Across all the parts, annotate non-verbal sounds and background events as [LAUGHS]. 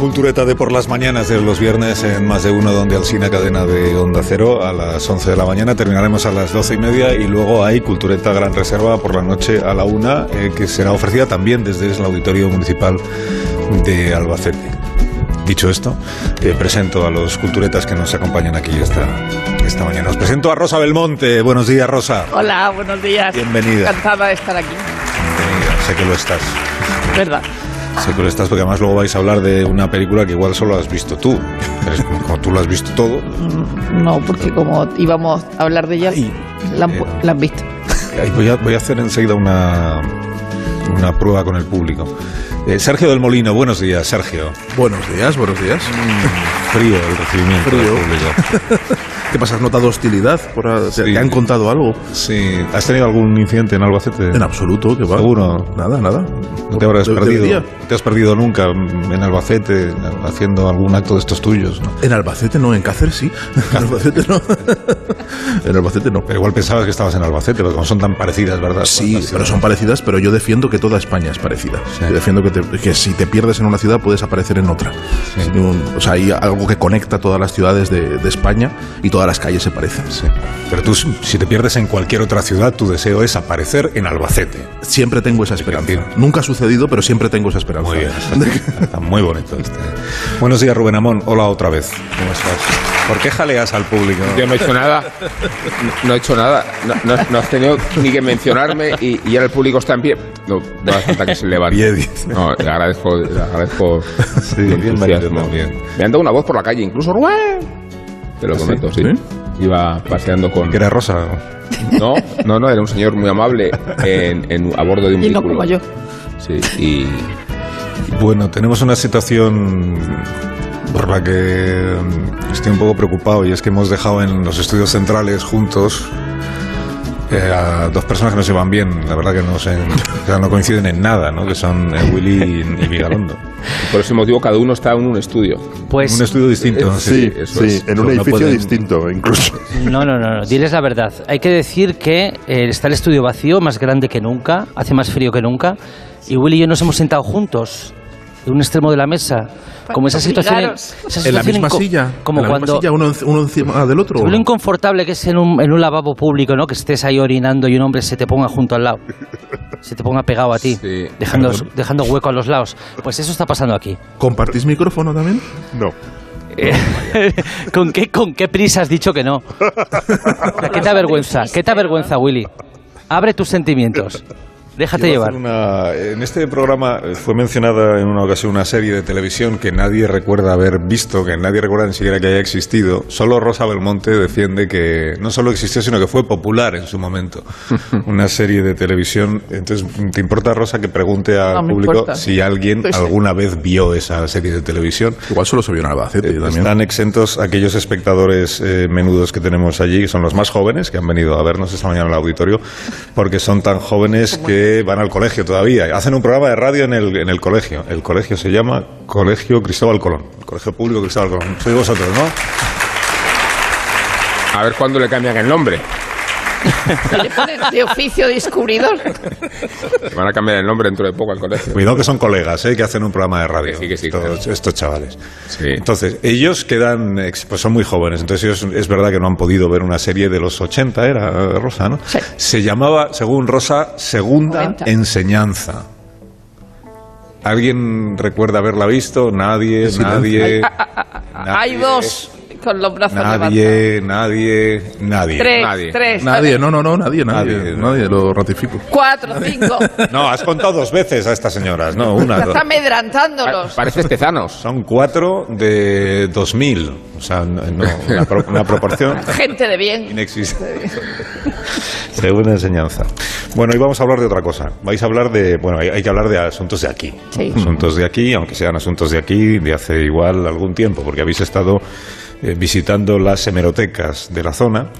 Cultureta de por las mañanas de los viernes en más de uno donde Alsina cadena de Onda Cero a las 11 de la mañana terminaremos a las 12 y media y luego hay cultureta gran reserva por la noche a la una eh, que será ofrecida también desde el auditorio municipal de Albacete. Dicho esto, eh, presento a los culturetas que nos acompañan aquí esta, esta mañana. Os presento a Rosa Belmonte. Buenos días, Rosa. Hola, buenos días. Bienvenida. Encantada de estar aquí. Bienvenida. Sé que lo estás. ¿Verdad? Sé que lo estás porque además luego vais a hablar de una película que igual solo has visto tú. Como, como tú lo has visto todo. Mm, No, porque como íbamos a hablar de ella, Ay, la, han eh. pu- la han visto. Voy a, voy a hacer enseguida una, una prueba con el público. Eh, Sergio del Molino, buenos días, Sergio. Buenos días, buenos días. Frío el recibimiento Frío. del público. [LAUGHS] ¿Qué pasa? ¿Has notado hostilidad? Por a- ¿Te, Sí. te han contado algo? Sí. ¿Has tenido algún incidente en Albacete? En absoluto, que va. ¿Seguro? Nada, nada. ¿No te habrás De- perdido? debería. ¿No ¿Te has perdido nunca en Albacete haciendo algún acto de estos tuyos? no? En Albacete no, en Cáceres sí. [LAUGHS] En Albacete no. [LAUGHS] en Albacete no. Pero igual pensabas que estabas en Albacete, porque como son tan parecidas, ¿verdad? Sí, pero son parecidas, pero yo defiendo que toda España es parecida. Sí. Yo defiendo que, te- que si te pierdes en una ciudad puedes aparecer en otra. Sí. Ningún- o sea, hay algo que conecta todas las ciudades de, de España y todas las calles se parecen. Sí. Pero tú, si te pierdes en cualquier otra ciudad, tu deseo es aparecer en Albacete. Siempre tengo esa esperanza. Nunca ha sucedido, pero siempre tengo esa esperanza. Muy bien. [LAUGHS] Está muy bonito este. Buenos días, Rubén Amón. Hola otra vez. ¿Cómo estás? ¿Por qué jaleas al público? Yo no he hecho nada. No, no he hecho nada. No, no- no has tenido ni que mencionarme y, y ahora el público está en pie. No, no hace falta que se levante. No, le agradezco, le agradezco [LAUGHS] Sí, entusiasmo. también. Me han dado una voz por la calle, incluso Rubén. Te lo ¿Ah, sí? comento, sí. ¿Sí? Iba paseando con. ¿Que era Rosa? No, no, no, era un señor muy amable en, en- a bordo de un Y no vehículo. como yo. Sí, y Bueno, tenemos una situación por la que mm, estoy un poco preocupado y es que hemos dejado en los estudios centrales juntos eh, a dos personas que no se van bien. La verdad que no, se, o sea, no coinciden en nada, ¿no? Que son eh, Willy y, y Vigalondo. [LAUGHS] por ese motivo cada uno está en un estudio. Pues un estudio distinto. Sí, sí. eso Sí, es. en un No edificio pueden- distinto, incluso. no, no, no, no, diles la verdad. Hay que decir que eh, está el estudio vacío, más grande que nunca, hace más frío que nunca, y Willy y yo nos hemos sentado juntos en un extremo de la mesa, como esa situación, esa En la situación misma silla. como en la misma cuando silla, uno, uno encima del otro. lo inconfortable que es en un, en un lavabo público, ¿no? Que estés ahí orinando y un hombre se te ponga junto al lado, [LAUGHS] se te ponga pegado a ti, Sí. dejando, dejando hueco a los lados. Pues eso está pasando aquí. ¿Compartís micrófono también? No. Eh, [LAUGHS] ¿Con qué, ¿Con qué prisa has dicho que no? ¿Qué te avergüenza? ¿Qué te avergüenza, Willy? Abre tus sentimientos. Déjate Quiero llevar. una- en este programa eh, fue mencionada en una ocasión una serie de televisión que nadie recuerda haber visto, que nadie recuerda ni siquiera que haya existido. Solo Rosa Belmonte defiende que no solo existió, sino que fue popular en su momento. [LAUGHS] Una serie de televisión. Entonces, ¿te importa, Rosa, que pregunte al No público importa. si alguien Pues sí. alguna vez vio esa serie de televisión? Igual solo se vio en Albacete Eh, también. Están exentos aquellos espectadores eh, menudos que tenemos allí, que son los más jóvenes, que han venido a vernos esta mañana al auditorio, porque son tan jóvenes que van al colegio todavía. Hacen un programa de radio en el, en el colegio. El colegio se llama Colegio Cristóbal Colón. Colegio Público Cristóbal Colón. Sois vosotros, ¿no? A ver cuándo le cambian el nombre. Le ponen de oficio descubridor. Van a cambiar el nombre dentro de poco al colegio. Cuidado que son colegas, ¿eh? que hacen un programa de radio. Que sí, que sí, estos, claro. estos chavales. Sí. Entonces, ellos quedan, pues son muy jóvenes, entonces ellos es verdad que no han podido ver una serie de los 80, era eh, Rosa, ¿no? Sí. Se llamaba, según Rosa, Segunda 90. Enseñanza. ¿Alguien recuerda haberla visto? Nadie, nadie. Hay nadie. dos con los brazos levantados. Nadie, nadie, nadie. Tres, Nadie. tres. Nadie, no, no, no, nadie, nadie, Nadie, nadie, lo ratifico. Cuatro, cinco. [LAUGHS] No, has contado dos veces a estas señoras, no, una. Estás dos. amedrantándolos. Pareces tezanos. Son cuatro de dos mil. O sea, no, no, una, pro- una proporción [LAUGHS] Gente de bien. inexistente. Según la enseñanza. Bueno, y vamos a hablar de otra cosa. Vais a hablar de. Bueno, hay, hay que hablar de asuntos de aquí. Sí. Asuntos de aquí, aunque sean asuntos de aquí, de hace igual algún tiempo, porque habéis estado eh, visitando las hemerotecas de la zona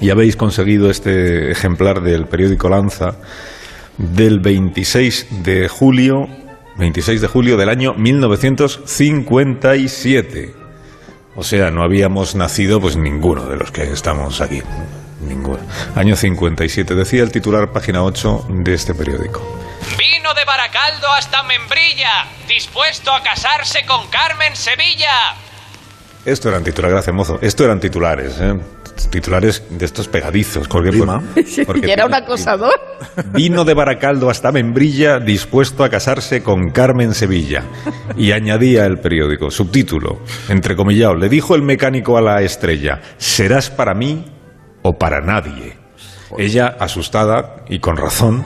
y habéis conseguido este ejemplar del periódico Lanza del 26 de julio, 26 de julio del año 1957. O sea, no habíamos nacido pues ninguno de los que estamos aquí. Ninguno. Año 57, decía el titular, página 8 de este periódico. Vino de Baracaldo hasta Membrilla, dispuesto a casarse con Carmen Sevilla. Esto eran titulares, gracias mozo. Esto eran titulares, ¿eh? Titulares de estos pegadizos. [LAUGHS] Porque, Y era un acosador. [LAUGHS] Vino de Baracaldo hasta Membrilla dispuesto a casarse con Carmen Sevilla. Y añadía el periódico, subtítulo, entrecomillado, le dijo el mecánico a la estrella, serás para mí o para nadie. Ella, asustada y con razón,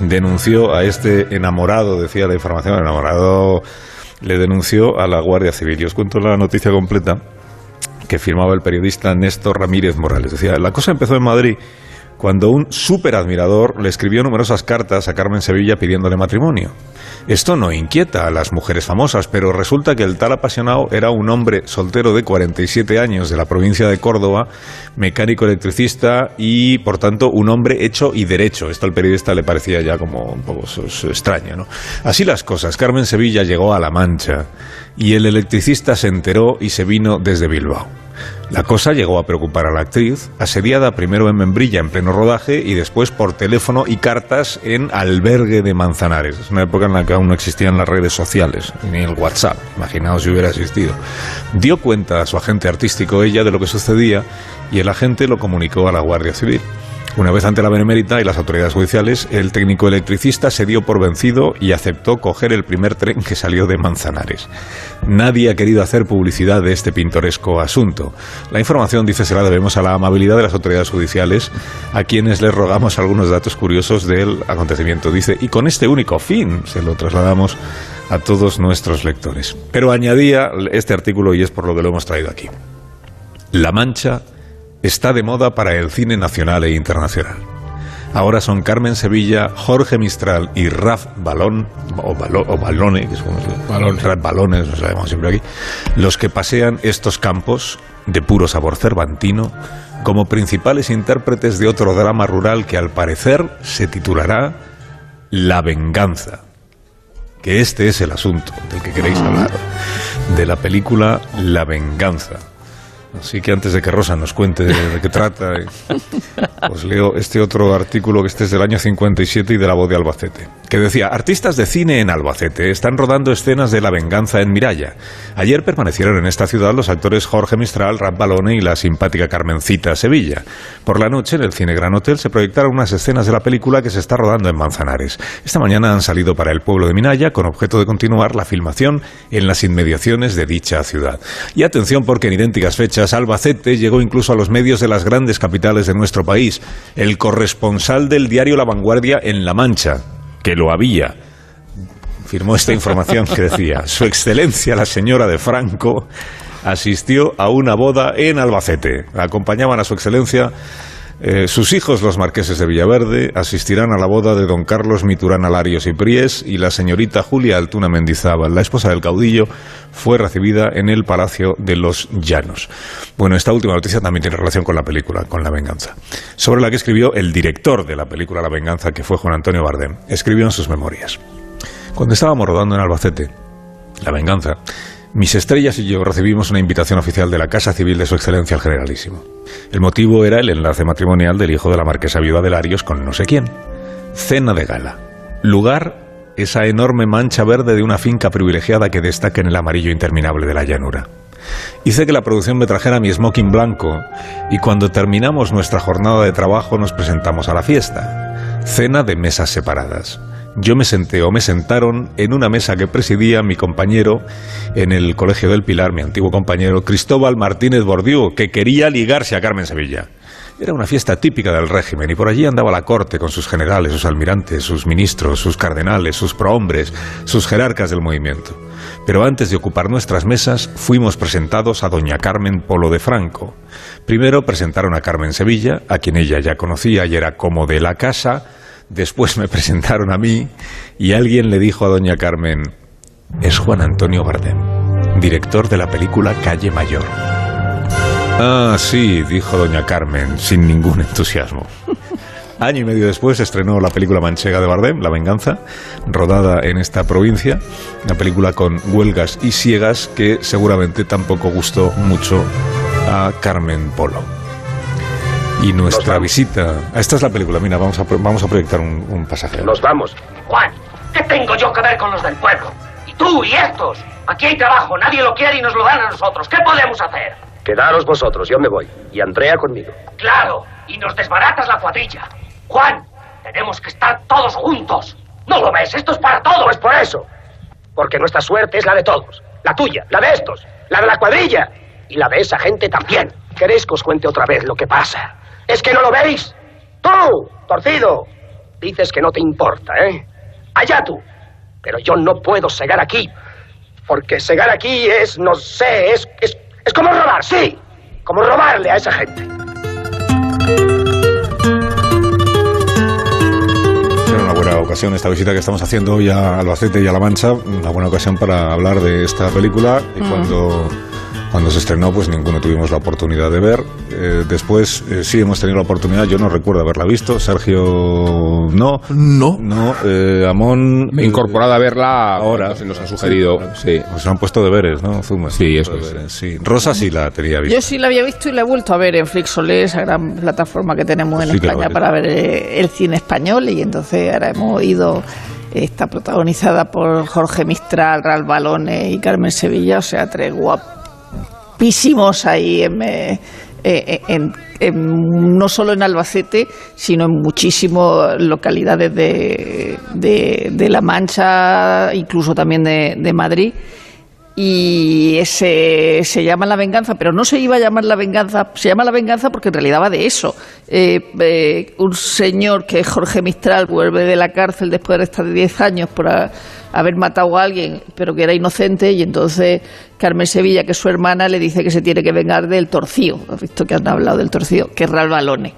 denunció a este enamorado, decía la información, enamorado le denunció a la Guardia Civil. Y os cuento la noticia completa que firmaba el periodista Néstor Ramírez Morales. Decía, la cosa empezó en Madrid cuando un súper admirador le escribió numerosas cartas a Carmen Sevilla pidiéndole matrimonio. Esto no inquieta a las mujeres famosas, pero resulta que el tal apasionado era un hombre soltero de 47 años de la provincia de Córdoba, mecánico electricista y, por tanto, un hombre hecho y derecho. Esto al periodista le parecía ya como un poco extraño, ¿no? Así las cosas. Carmen Sevilla llegó a La Mancha y el electricista se enteró y se vino desde Bilbao. La cosa llegó a preocupar a la actriz, asediada primero en Membrilla en pleno rodaje y después por teléfono y cartas en Albergue de Manzanares. Es una época en la que aún no existían las redes sociales, ni el WhatsApp, imaginaos si hubiera existido. Dio cuenta a su agente artístico ella de lo que sucedía y el agente lo comunicó a la Guardia Civil. Una vez ante la Benemérita y las autoridades judiciales, el técnico electricista se dio por vencido y aceptó coger el primer tren que salió de Manzanares. Nadie ha querido hacer publicidad de este pintoresco asunto. La información, dice, se la debemos a la amabilidad de las autoridades judiciales, a quienes les rogamos algunos datos curiosos del acontecimiento. Dice, y con este único fin se lo trasladamos a todos nuestros lectores. Pero añadía este artículo y es por lo que lo hemos traído aquí. La Mancha está de moda para el cine nacional e internacional. Ahora son Carmen Sevilla, Jorge Mistral y Raf Balón, o, Balo- o Balone, que es como se Balón. Raf Balones, lo sabemos siempre aquí, los que pasean estos campos de puro sabor cervantino como principales intérpretes de otro drama rural que al parecer se titulará La venganza. Que este es el asunto del que queréis hablar, de la película La venganza. Así que antes de que Rosa nos cuente de, qué trata, eh, os [LAUGHS] leo este otro artículo que este es del año 57 y de la voz de Albacete, que decía, artistas de cine en Albacete están rodando escenas de la venganza en Miralla. Ayer permanecieron en esta ciudad los actores Jorge Mistral, Rap Balone y la simpática Carmencita Sevilla. Por la noche, en el Cine Gran Hotel, se proyectaron unas escenas de la película que se está rodando en Manzanares. Esta mañana han salido para el pueblo de Minaya con objeto de continuar la filmación en las inmediaciones de dicha ciudad. Y atención porque en idénticas fechas Albacete llegó incluso a los medios de las grandes capitales de nuestro país. El corresponsal del diario La Vanguardia en La Mancha, que lo había, firmó esta información que decía, Su Excelencia la señora de Franco asistió a una boda en Albacete. Acompañaban a Su Excelencia eh, sus hijos, los marqueses de Villaverde, asistirán a la boda de don Carlos Miturana Larios y Pries y la señorita Julia Altuna Mendizábal, la esposa del caudillo, fue recibida en el Palacio de los Llanos. Bueno, esta última noticia también tiene relación con la película, con La Venganza, sobre la que escribió el director de la película La Venganza, que fue Juan Antonio Bardem. Escribió en sus memorias. Cuando estábamos rodando en Albacete, La Venganza, mis estrellas y yo recibimos una invitación oficial de la Casa Civil de Su Excelencia el Generalísimo. El motivo era el enlace matrimonial del hijo de la marquesa viuda de Larios con no sé quién. Cena de gala. Lugar, esa enorme mancha verde de una finca privilegiada que destaca en el amarillo interminable de la llanura. Hice que la producción me trajera mi smoking blanco y cuando terminamos nuestra jornada de trabajo nos presentamos a la fiesta. Cena de mesas separadas. Yo me senté o me sentaron en una mesa que presidía mi compañero en el Colegio del Pilar, mi antiguo compañero Cristóbal Martínez Bordiú, que quería ligarse a Carmen Sevilla. Era una fiesta típica del régimen y por allí andaba la corte con sus generales, sus almirantes, sus ministros, sus cardenales, sus prohombres, sus jerarcas del movimiento. Pero antes de ocupar nuestras mesas, fuimos presentados a doña Carmen Polo de Franco. Primero presentaron a Carmen Sevilla, a quien ella ya conocía y era como de la casa. Después me presentaron a mí y alguien le dijo a doña Carmen, es Juan Antonio Bardem, director de la película Calle Mayor. Ah, sí, dijo doña Carmen, sin ningún entusiasmo. [LAUGHS] Año y medio después estrenó la película manchega de Bardem, La Venganza, rodada en esta provincia, una película con huelgas y ciegas que seguramente tampoco gustó mucho a Carmen Polo. Y nuestra visita... Esta es la película, mira, vamos a, pro- vamos a proyectar un, un pasaje. Nos vamos. Juan, ¿qué tengo yo que ver con los del pueblo? Y tú y estos. Aquí hay trabajo, nadie lo quiere y nos lo dan a nosotros. ¿Qué podemos hacer? Quedaros vosotros, yo me voy. Y Andrea conmigo. Claro, y nos desbaratas la cuadrilla. Juan, tenemos que estar todos juntos. ¿No lo ves? Esto es para todos. Pues por eso. Porque nuestra suerte es la de todos. La tuya, la de estos, la de la cuadrilla. Y la de esa gente también. ¿Queréis que os cuente otra vez lo que pasa? ¿Es que no lo veis? Tú, torcido. Dices que no te importa, ¿eh? Allá tú. Pero yo no puedo segar aquí. Porque segar aquí es, no sé, es, es, es como robar, sí. Como robarle a esa gente. Será una buena ocasión esta visita que estamos haciendo hoy a Albacete y a La Mancha, una buena ocasión para hablar de esta película y cuando, cuando se estrenó pues ninguno tuvimos la oportunidad de ver. Eh, después eh, sí hemos tenido la oportunidad, yo no recuerdo haberla visto, Sergio no, No. no, eh, Amón Me he incorporado a verla Ahora. Se nos ha sugerido, sí. Pues se han puesto deberes, ¿no? Zuma, Sí, eso es. deberes, sí. Rosa sí la tenía vista. Yo sí la había visto y la he vuelto a ver en Flixolé, esa gran plataforma que tenemos en Sí que la España para ver eh, el cine español. Y entonces ahora hemos ido, está protagonizada por Jorge Mistral, Ralph Balone y Carmen Sevilla, o sea, tres ahí en, eh, eh, en- en- no solo en Albacete, sino en muchísimas localidades de, de- de La Mancha, incluso también de, de Madrid. Y ese se llama La Venganza, pero no se iba a llamar La Venganza, se llama La Venganza porque en realidad va de eso. Eh, eh, un señor que es Jorge Mistral vuelve de la cárcel después de estar 10 años por a- haber matado a alguien, pero que era inocente, y entonces Carmen Sevilla, que es su hermana, le dice que se tiene que vengar del torcido. ¿Has visto que han hablado del torcido? Que es Ralph Balone.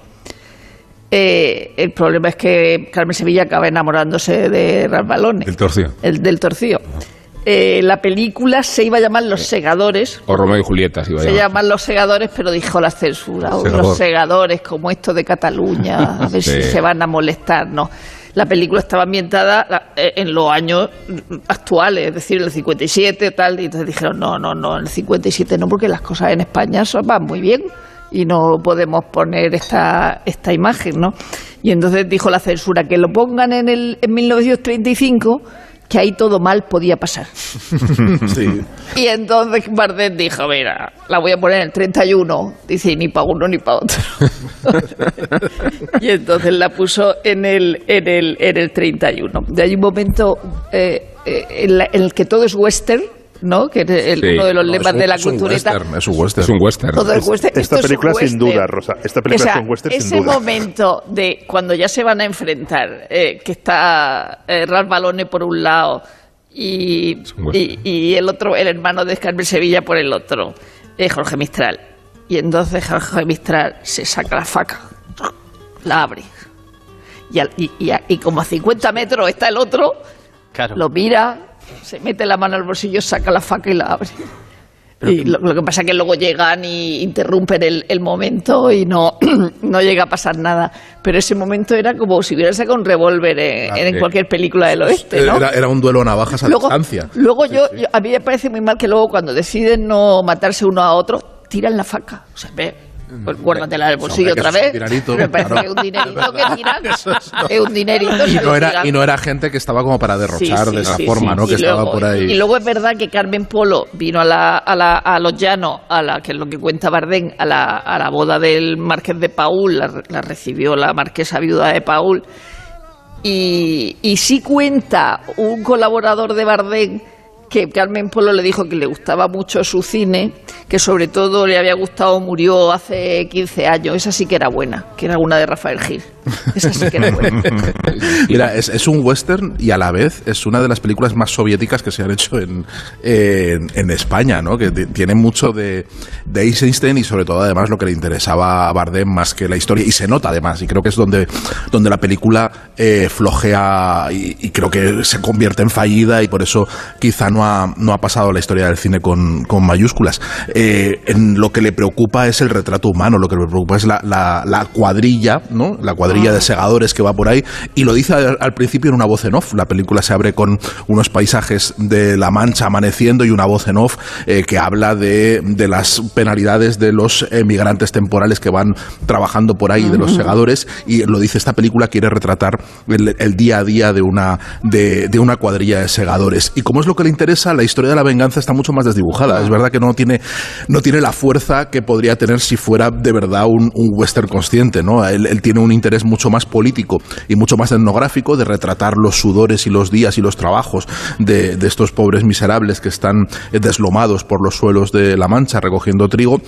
Eh, el problema es que Carmen Sevilla acaba enamorándose de Ralph Balone, El torcido. el del torcido. Eh, la película se iba a llamar Los Segadores, O Romeo y Julieta, si iba a se llamar. llaman Los Segadores, pero dijo la censura, o Segador. Los Segadores, como esto de Cataluña, a ver [LAUGHS] si se van a molestar, no. La película estaba ambientada eh, en los años actuales, es decir, en el 57 tal, y entonces dijeron, no, no, no, en el 57 no, porque las cosas en España son- van muy bien y no podemos poner esta, esta imagen, ¿no? Y entonces dijo la censura que lo pongan en, el, en 1935, que ahí todo mal podía pasar. [LAUGHS] Sí. Y entonces Bardet dijo, mira, la voy a poner en el 31. Dice, ni para uno ni para otro. [LAUGHS] y entonces la puso en el, en el, en el 31. De ahí un momento eh, eh, en, la- en el que todo es western, ¿no? Que es el- Sí. uno de los lemas un- de la es un cultureta. western, es un western. Es un western. Todo es western. Esta Esto es un película sin duda, Rosa. Esta película O sea, es un western sin ese duda. momento de cuando ya se van a enfrentar, eh, que está eh, Ralph Balone por un lado y, un y, y el otro, el hermano de Carmen Sevilla por el otro, eh, Jorge Mistral. Y entonces Jorge Mistral se saca la faca, la abre. Y, al- y, y a- y como a 50 metros está el otro, Claro. lo mira, se mete la mano al bolsillo, saca la faca y la abre. Y lo, lo que pasa es que luego llegan y interrumpen el, el momento y no, [CLEARS THROAT] no llega a pasar nada. Pero ese momento era como si hubiera sacado un revólver en, en sí. cualquier película del oeste, ¿no? Era, era un duelo a navajas a luego, distancia. luego yo, yo- a mí me parece muy mal que luego cuando deciden no matarse uno a otro, tiran la faca. O sea, ve, pues guárdatela del bolsillo otra vez. dinerito, me parece claro. un dinerito que tiran. [LAUGHS] Es un dinerito. Y no, era, y no era gente que estaba como para derrochar Sí, sí, de esa sí, forma. ¿no? Que estaba luego- por ahí. Y luego es verdad que Carmen Polo vino a, la, a, la- a los llanos, a la, que es lo que cuenta Bardén, a la, a la boda del marqués de Paul, la, la recibió la marquesa viuda de Paul. Y, y sí cuenta un colaborador de Bardem que Carmen Polo le dijo que le gustaba mucho su cine, que sobre todo le había gustado Murió hace 15 años. Esa sí que era buena, que era una de Rafael Gil. Esa sí que era [LAUGHS] buena. Mira, es, es un western y a la vez es una de las películas más soviéticas que se han hecho en, en, en España, ¿no? Que tiene mucho de, de Eisenstein y sobre todo además lo que le interesaba a Bardem más que la historia y se nota además y creo que es donde, donde la película eh, flojea y, y creo que se convierte en fallida y por eso quizá no ha, no ha pasado la historia del cine con, con mayúsculas. Eh, en lo que le preocupa es el retrato humano, lo que le preocupa es la, la, la cuadrilla, ¿no? La cuadrilla de segadores que va por ahí y lo dice al, al principio en una voz en off. La película se abre con unos paisajes de La Mancha amaneciendo y una voz en off eh, que habla de, de las penalidades de los emigrantes temporales que van trabajando por ahí, de los segadores y lo dice esta película quiere retratar el, el día a día de una, de, de una cuadrilla de segadores. Y como es lo que le interesa, la historia de la venganza está mucho más desdibujada. Es verdad que no tiene, no tiene la fuerza que podría tener si fuera de verdad un, un western consciente. ¿no? Él, él tiene un interés mucho más político y mucho más etnográfico de retratar los sudores y los días y los trabajos de, de estos pobres miserables que están deslomados por los suelos de La Mancha recogiendo trigo.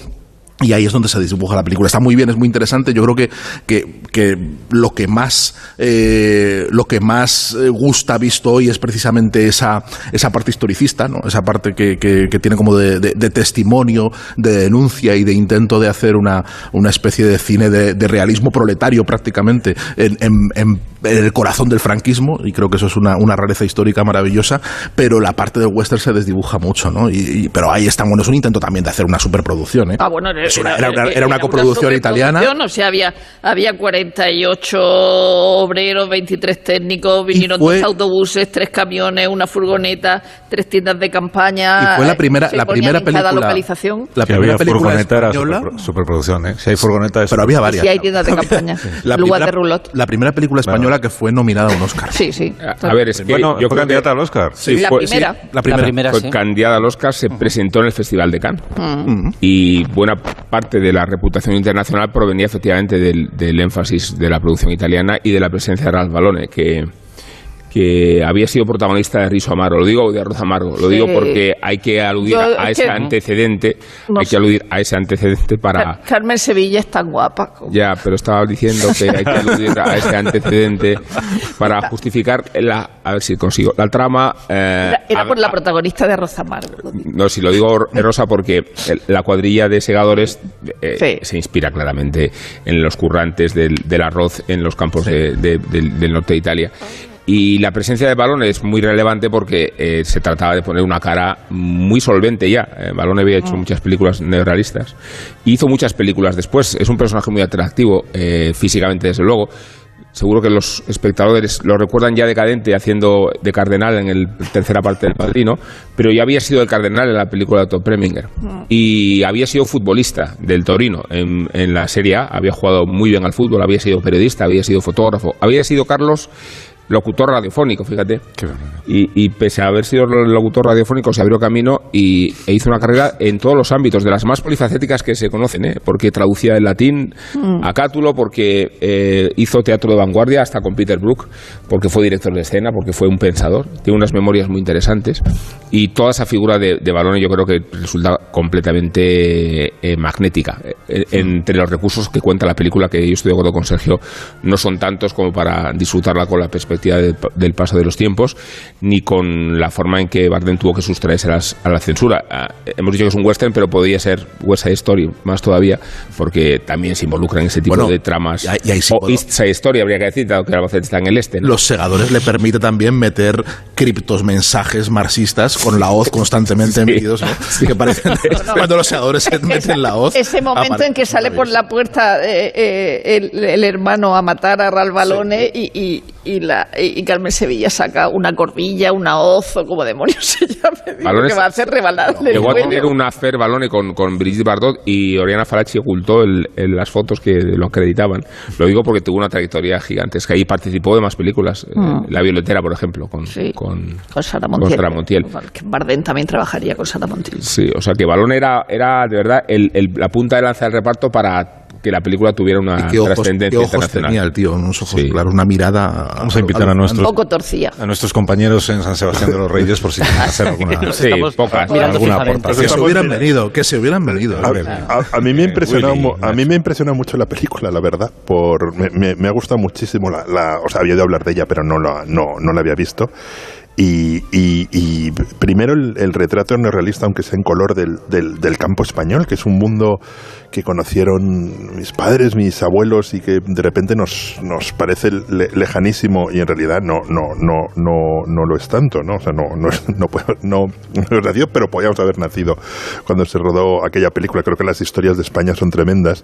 Y ahí es donde se dibuja la película. Está muy bien, es muy interesante. Yo creo que, que, que lo que más eh, lo que más eh, gusta visto hoy es precisamente esa, esa parte historicista, ¿no? esa parte que, que, tiene como de, testimonio, de denuncia y de intento de hacer una, una especie de cine de, realismo proletario prácticamente en, en- el corazón del franquismo. Y creo que eso es una, una rareza histórica maravillosa. Pero la parte del western se desdibuja mucho. ¿no? Y, pero ahí está, bueno, es un intento también de hacer una superproducción. ¿eh? Ah, bueno, Es una- era una- era una coproducción italiana. superproducción, O sea, había, había 48 obreros, 23 técnicos, vinieron fue- dos autobuses, tres camiones, una furgoneta, tres tiendas de campaña. Y fue la primera- se la primera cada película- localización. La Si primera había película furgoneta era superpro- superproducción, ¿eh? Si hay furgoneta es Pero había varias. Sí, hay tiendas de [LAUGHS] campaña. La Lugar primera, de rulot. la primera película española que fue nominada a un Oscar. Sí, sí. A ver, es que Bueno, yo fue candidata que al Oscar. Sí, La fue- primera. sí, La primera. La primera, fue sí. candidata al Oscar, se presentó en el Festival de Cannes. Mm. Y buena parte de la reputación internacional provenía efectivamente del, del énfasis de la producción italiana y de la presencia de Ralph Balone, que, que había sido protagonista de Riso Amaro. Lo digo de Arroz Amargo, lo digo porque hay que aludir Yo, a es ese que- antecedente, No hay sé. que aludir a ese antecedente para... Car- Carmen Sevilla es tan guapa. como- Ya, pero estaba diciendo que hay que aludir a ese antecedente para justificar la... A ver si consigo. La trama... eh, Era, era a- por la protagonista de Rosa Amargo. no, si lo digo Rosa porque la cuadrilla de segadores eh, Sí. se inspira claramente en los currantes del, del arroz en los campos de- de- del, del norte de Italia. Y la presencia de Balone es muy relevante porque eh, se trataba de poner una cara muy solvente ya. Eh, Balone había hecho muchas películas neorrealistas. y Hizo muchas películas después. Es un personaje muy atractivo eh, físicamente, desde luego. Seguro que los espectadores lo recuerdan ya decadente haciendo de cardenal en la tercera parte del Padrino, pero ya había sido el cardenal en la película de Otto Preminger. Y había sido futbolista del Torino en, en la Serie A, había jugado muy bien al fútbol, había sido periodista, había sido fotógrafo, había sido Carlos locutor radiofónico, fíjate. Y, y pese a haber sido locutor radiofónico, se abrió camino y, e hizo una carrera en todos los ámbitos, de las más polifacéticas que se conocen, ¿eh? porque traducía del latín a cátulo, porque eh, hizo teatro de vanguardia hasta con Peter Brook, porque fue director de escena, porque fue un pensador, tiene unas memorias muy interesantes. Y toda esa figura de, de Balone yo creo que resulta completamente eh, magnética. Eh, entre los recursos que cuenta la película, que yo estoy de acuerdo con Sergio, no son tantos como para disfrutarla con la perspectiva del, del paso de los tiempos, ni con la forma en que Bardem tuvo que sustraerse a, las- a la censura. Ah, hemos dicho que es un western, pero podría ser West Side Story más todavía, porque también se involucra en ese tipo Bueno, de tramas. y ahí- sí o puedo- East Side Story, habría que decir, dado que Albacete está en el este. ¿no? Los segadores le permite también meter criptos mensajes marxistas con la hoz constantemente [LAUGHS] metidos, ¿no? [LAUGHS] Que parecen [LAUGHS] cuando los segadores se meten la hoz. Ese momento en que sale por la puerta eh, eh, el, el hermano a matar a Ralph Balone y, y, y la, y Carmen Sevilla saca una corbilla, una hoz o como demonios [LAUGHS] se llame. Digo, que va a hacer rebalarle el Llegó a tener una affair Balone con, con Brigitte Bardot y Oriana Falachi ocultó el- el- las fotos que lo acreditaban. Lo digo porque tuvo una trayectoria gigantesca y participó de más películas. Eh, Mm. La Violetera, por ejemplo, con, Sí. con, Con Sara con Montiel. Sara Montiel. Bardem también trabajaría con Sara Montiel. Sí, o sea que Balón era, era de verdad el- la punta de lanza del reparto para que la película tuviera una ¿Y qué ojos, trascendencia qué ojos internacional. tenía el tío? Unos ojos Sí. claros, una mirada. Vamos a invitar a nuestros, poco torcía. a nuestros compañeros en San Sebastián de los Reyes por si quieren [LAUGHS] hacer alguna, Sí, pocas. mirando alguna fijamente. Que aportación. se hubieran venido, que se hubieran venido. A, a- a mí me ha impresionado, Willy, mu- a mí me ha impresionado mucho la película, la verdad. Por, me, me- me ha gustado muchísimo la, la- o sea, había de hablar de ella, pero no la, no, no la había visto. Y, primero el, el retrato neorrealista, aunque sea en color del, campo español, que es un mundo que conocieron mis padres, mis abuelos y que de repente nos, nos parece le- lejanísimo y en realidad no, no, no, no, no lo es tanto, ¿no? O sea, no, no, es- no, no, [LAUGHS] no hemos nacido, pero podíamos haber nacido cuando se rodó aquella película. Creo que las historias de España son tremendas.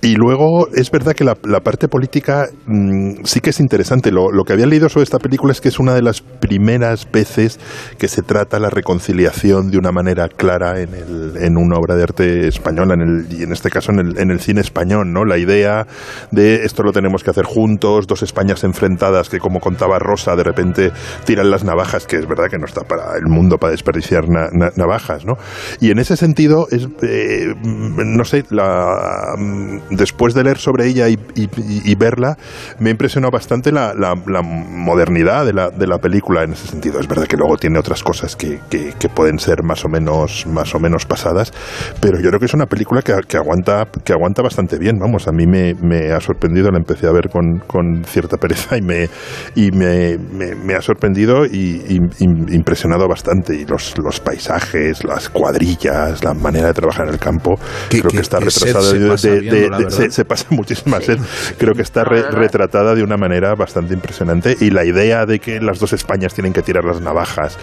Y luego es verdad que la, la parte política mm, sí que es interesante. Lo, lo que había leído sobre esta película es que es una de las primeras veces que se trata la reconciliación de una manera clara en, el, en una obra de arte española, en el, y en este caso en el, en el cine español, ¿no? La idea de esto lo tenemos que hacer juntos, dos Españas enfrentadas que, como contaba Rosa, de repente tiran las navajas, que es verdad que no está para el mundo para desperdiciar na- na- navajas, ¿no? Y en ese sentido, es, eh, no sé, la, mm, después de leer sobre ella y, verla, me ha impresionado bastante la modernidad de la, de la película en ese sentido. Es verdad que luego tiene otras cosas que, que- que pueden ser más o menos más o menos pasadas, pero yo creo que es una película que, que aguanta que aguanta bastante bien. Vamos, a mí me, me ha sorprendido, la empecé a ver con, con cierta pereza y me y me, me- me ha sorprendido y, y- y impresionado bastante. Y los, los paisajes, las cuadrillas, la manera de trabajar en el campo, Que- creo que- que está retrasada se de- pasa de- viendo, de- se, se pasa muchísima sed. Creo que está re- retratada de una manera bastante impresionante y la idea de que las dos Españas tienen que tirar las navajas,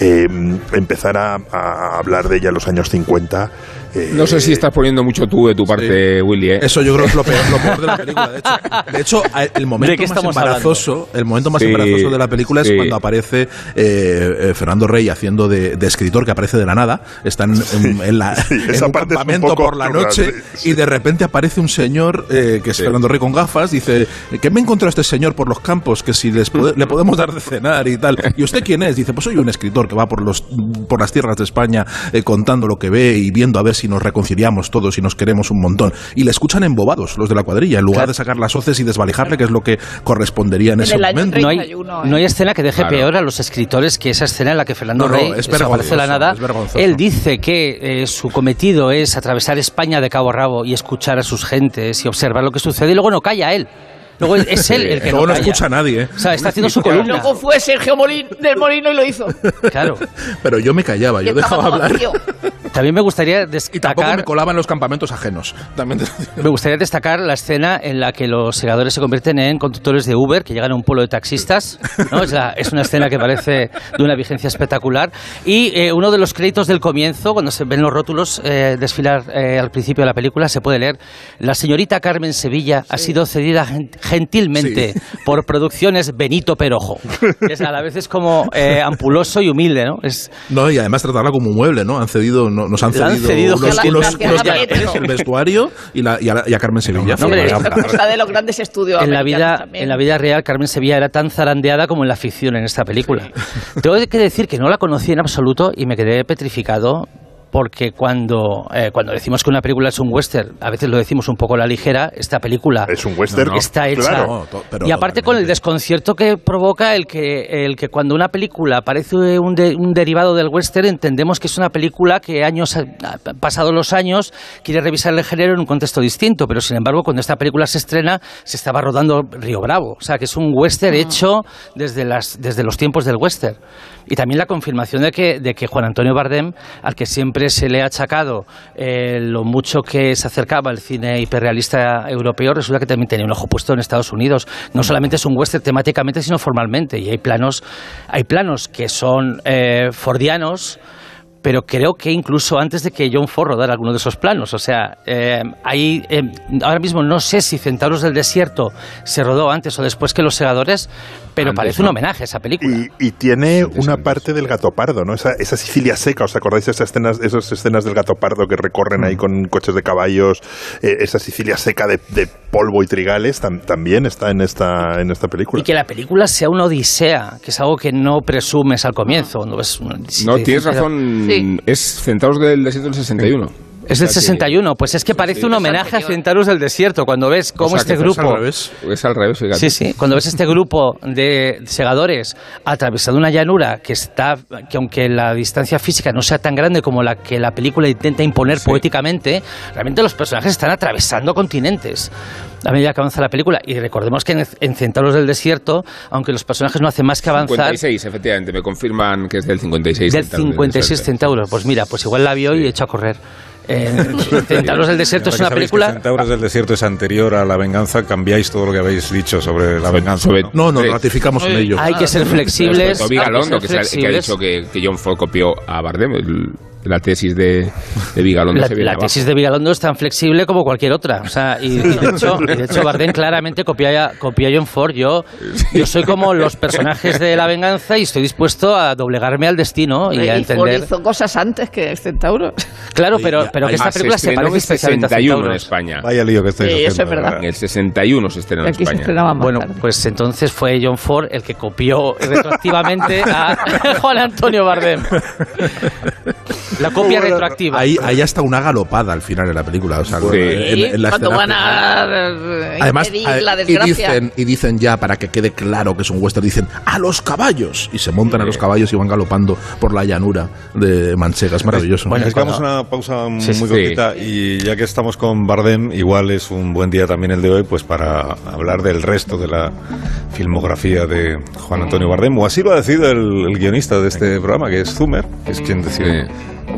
eh, empezar a, hablar de ella en los años 50. Eh, No sé si estás poniendo mucho tú de tu parte, Willy. ¿eh? Eso yo creo que es lo peor, lo peor de la [LAUGHS] película. De hecho, de hecho, a- el momento ¿De qué más embarazoso, el momento más Sí, embarazoso de la película es sí. cuando aparece eh, eh, Fernando Rey haciendo de, de escritor que aparece de la nada. Están en, en la, sí, en un campamento por la noche sí, y de repente aparece un señor eh, que es Sí. Fernando Rey con gafas. Dice: ¿Qué me encontró este señor por los campos? Que si les pode- le podemos dar de cenar y tal. ¿Y usted quién es? Dice: Pues soy un escritor que va por los por las tierras de España eh, contando lo que ve y viendo a ver si nos reconciliamos todos y nos queremos un montón. Y le escuchan embobados los de la cuadrilla, en lugar de sacar las hoces y desvalijarle, que es lo que correspondería en, En ese momento. No hay, 31, no hay ¿eh? escena que deje Claro. peor a los escritores que esa escena en la que Fernando No, no, Rey es desaparece de la nada. Él dice que eh, su cometido es atravesar España de cabo a rabo y escuchar a sus gentes y observar lo que sucede y luego no calla él. Luego es- [LAUGHS] él el que Luego no calla. escucha a nadie, ¿eh? O sea, está haciendo su Y columna. luego fue Sergio Molín del Molino y lo hizo. Claro. Pero yo me callaba, yo Y dejaba hablar. vacío. [LAUGHS] También me gustaría Y tampoco destacar me colaba en los campamentos ajenos. También Me gustaría destacar la escena en la que los segadores se convierten en conductores de Uber, que llegan a un pueblo de taxistas. ¿no? Es, la- es una escena que parece de una vigencia espectacular. Y eh, uno de los créditos del comienzo, cuando se ven los rótulos eh, desfilar eh, al principio de la película, se puede leer: La señorita Carmen Sevilla ha sido cedida gen- gentilmente por Producciones Benito Perojo. Es, a la vez es como eh, ampuloso y humilde, ¿no? Es, No, y además tratarla como un mueble, ¿no? Han cedido, no- nos han Le han cedido, cedido unos, que la- unos- que la- unos que la- carteles, el vestuario y, la, y, a, la- y a Carmen Sevilla. No, hombre, de los grandes estudios en la vida también. en la vida real Carmen Sevilla era tan zarandeada como en la ficción en esta película. Tengo que decir que no la conocí en absoluto y me quedé petrificado porque cuando, eh, cuando decimos que una película es un western, a veces lo decimos un poco a la ligera, esta película Es un western. está hecha. Claro. No, to- pero y aparte con el desconcierto que provoca el que, el que cuando una película parece un, de- un derivado del western, entendemos que es una película que años, ha- pasados los años, quiere revisar el género en un contexto distinto. Pero sin embargo, cuando esta película se estrena, se estaba rodando Río Bravo. O sea, que es un western hecho desde, las, desde los tiempos del western. Y también la confirmación de que, de que Juan Antonio Bardem, al que siempre se le ha achacado eh, lo mucho que se acercaba al cine hiperrealista europeo, resulta que también tenía un ojo puesto en Estados Unidos. No solamente es un western temáticamente, sino formalmente. Y hay planos, hay planos que son eh, fordianos, pero creo que incluso antes de que John Ford rodara alguno de esos planos. O sea, eh, hay, eh, ahora mismo no sé si Centauros del Desierto se rodó antes o después que Los Segadores, pero Antes, parece ¿no? un homenaje a esa película. Y, y tiene una parte del gato pardo, ¿no? Esa, esa Sicilia seca, ¿os acordáis de esas escenas, esas escenas del gato pardo que recorren Mm. ahí con coches de caballos? Eh, esa Sicilia seca de, de polvo y trigales tam- también está en esta, en esta película. Y que la película sea una odisea, que es algo que no presumes al comienzo. No, es si No, tienes razón. Sí. Es Centauros del Desierto del 61. Es del O sea que- 61, pues es que parece un homenaje a Centauros del Desierto cuando ves cómo O sea, este que es grupo... al revés. Es al revés, fíjate. Sí, sí. Cuando ves este grupo de segadores atravesando una llanura que está, que aunque la distancia física no sea tan grande como la que la película intenta imponer poéticamente, realmente los personajes están atravesando continentes a medida que avanza la película. Y recordemos que en, en Centauros del Desierto, aunque los personajes no hacen más que avanzar, 56, efectivamente. Me confirman que es del 56. del Centauros del 56 Desierto. Centauros. Pues mira, pues igual la vio y echó a correr. Eh, Centauros del Desierto es una película... Centauros del Desierto es anterior a La Venganza, cambiáis todo lo que habéis dicho sobre La Venganza. sobre- ¿no? No, nos Sí. ratificamos en ello. Hay que ser flexibles. Toby Galondo, que, que ha dicho que, que John Ford copió a Bardem. el- la tesis de, de Vigalondo La, se viene la tesis de Vigalondo es tan flexible como cualquier otra. O sea, y, y de [LAUGHS] hecho, y de hecho Bardem claramente copia, a- copia a John Ford. Yo, yo soy como los personajes de La Venganza y estoy dispuesto a doblegarme al destino y a Y Ford entender. hizo cosas antes que Centauro. Claro, pero, pero que esta se película se estrenó parece en especialmente a 61 en Centauros. España. Vaya lío que estáis Sí, eso es verdad. En el 61 se estrenó Y en aquí se España. más Bueno, tarde. pues entonces fue John Ford el que copió retroactivamente a [LAUGHS] Juan Antonio Bardem. [LAUGHS] La copia retroactiva. Ahí, ahí hasta una galopada al final de la película. O sea, Sí. en- en la cuando van a eh, Además, a- la y desgracia. dicen, y dicen ya, para que quede claro que es un western, dicen ¡a los caballos! Y se montan a los caballos y van galopando por la llanura de Manchega. Es maravilloso. Bueno, es que hagamos una pausa muy Sí, sí. cortita y ya que estamos con Bardem, igual es un buen día también el de hoy, pues para hablar del resto de la filmografía de Juan Antonio Bardem, o así lo ha decidido el, el guionista de este programa, que es Zumer, que es quien decide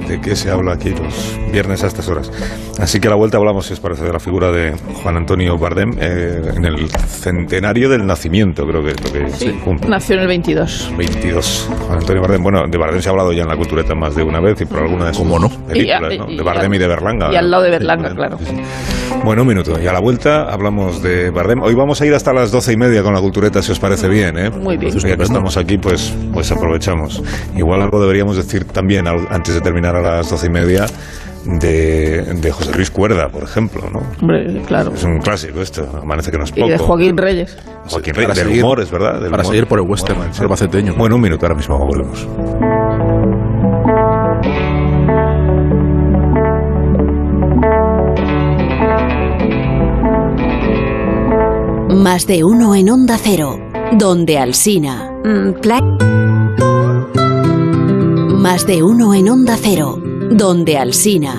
de qué se habla aquí los viernes a estas horas. Así que a la vuelta hablamos, si os parece, de la figura de Juan Antonio Bardem eh, en el centenario del nacimiento, creo que es lo que se cumple. Nació en el 22. 22. Juan Antonio Bardem. Bueno, de Bardem se ha hablado ya en la cultureta más de una vez y por alguna de sus ¿Cómo no? películas, Y a- ¿no? y- De Bardem y de Berlanga. y al lado de Sí, Berlanga, sí, claro. sí. Bueno, un minuto. Y a la vuelta hablamos de Bardem. Hoy vamos a ir hasta las doce y media con la cultureta, si os parece bien, ¿eh? Muy bien. Ya que estamos aquí, pues, pues aprovechamos. Igual algo deberíamos decir también, antes de terminar a las doce y media, de, de José Luis Cuerda, por ejemplo, ¿no? Hombre, claro. Es un clásico esto, amanece que no es Y poco. de Joaquín Reyes. Joaquín Rey, Para del seguir- humor, es verdad. del para humor. seguir por el western, ser baceteño. Bueno, un minuto, ahora mismo volvemos. Más de uno en Onda Cero, donde Alsina. Más de uno en Onda Cero, donde Alsina.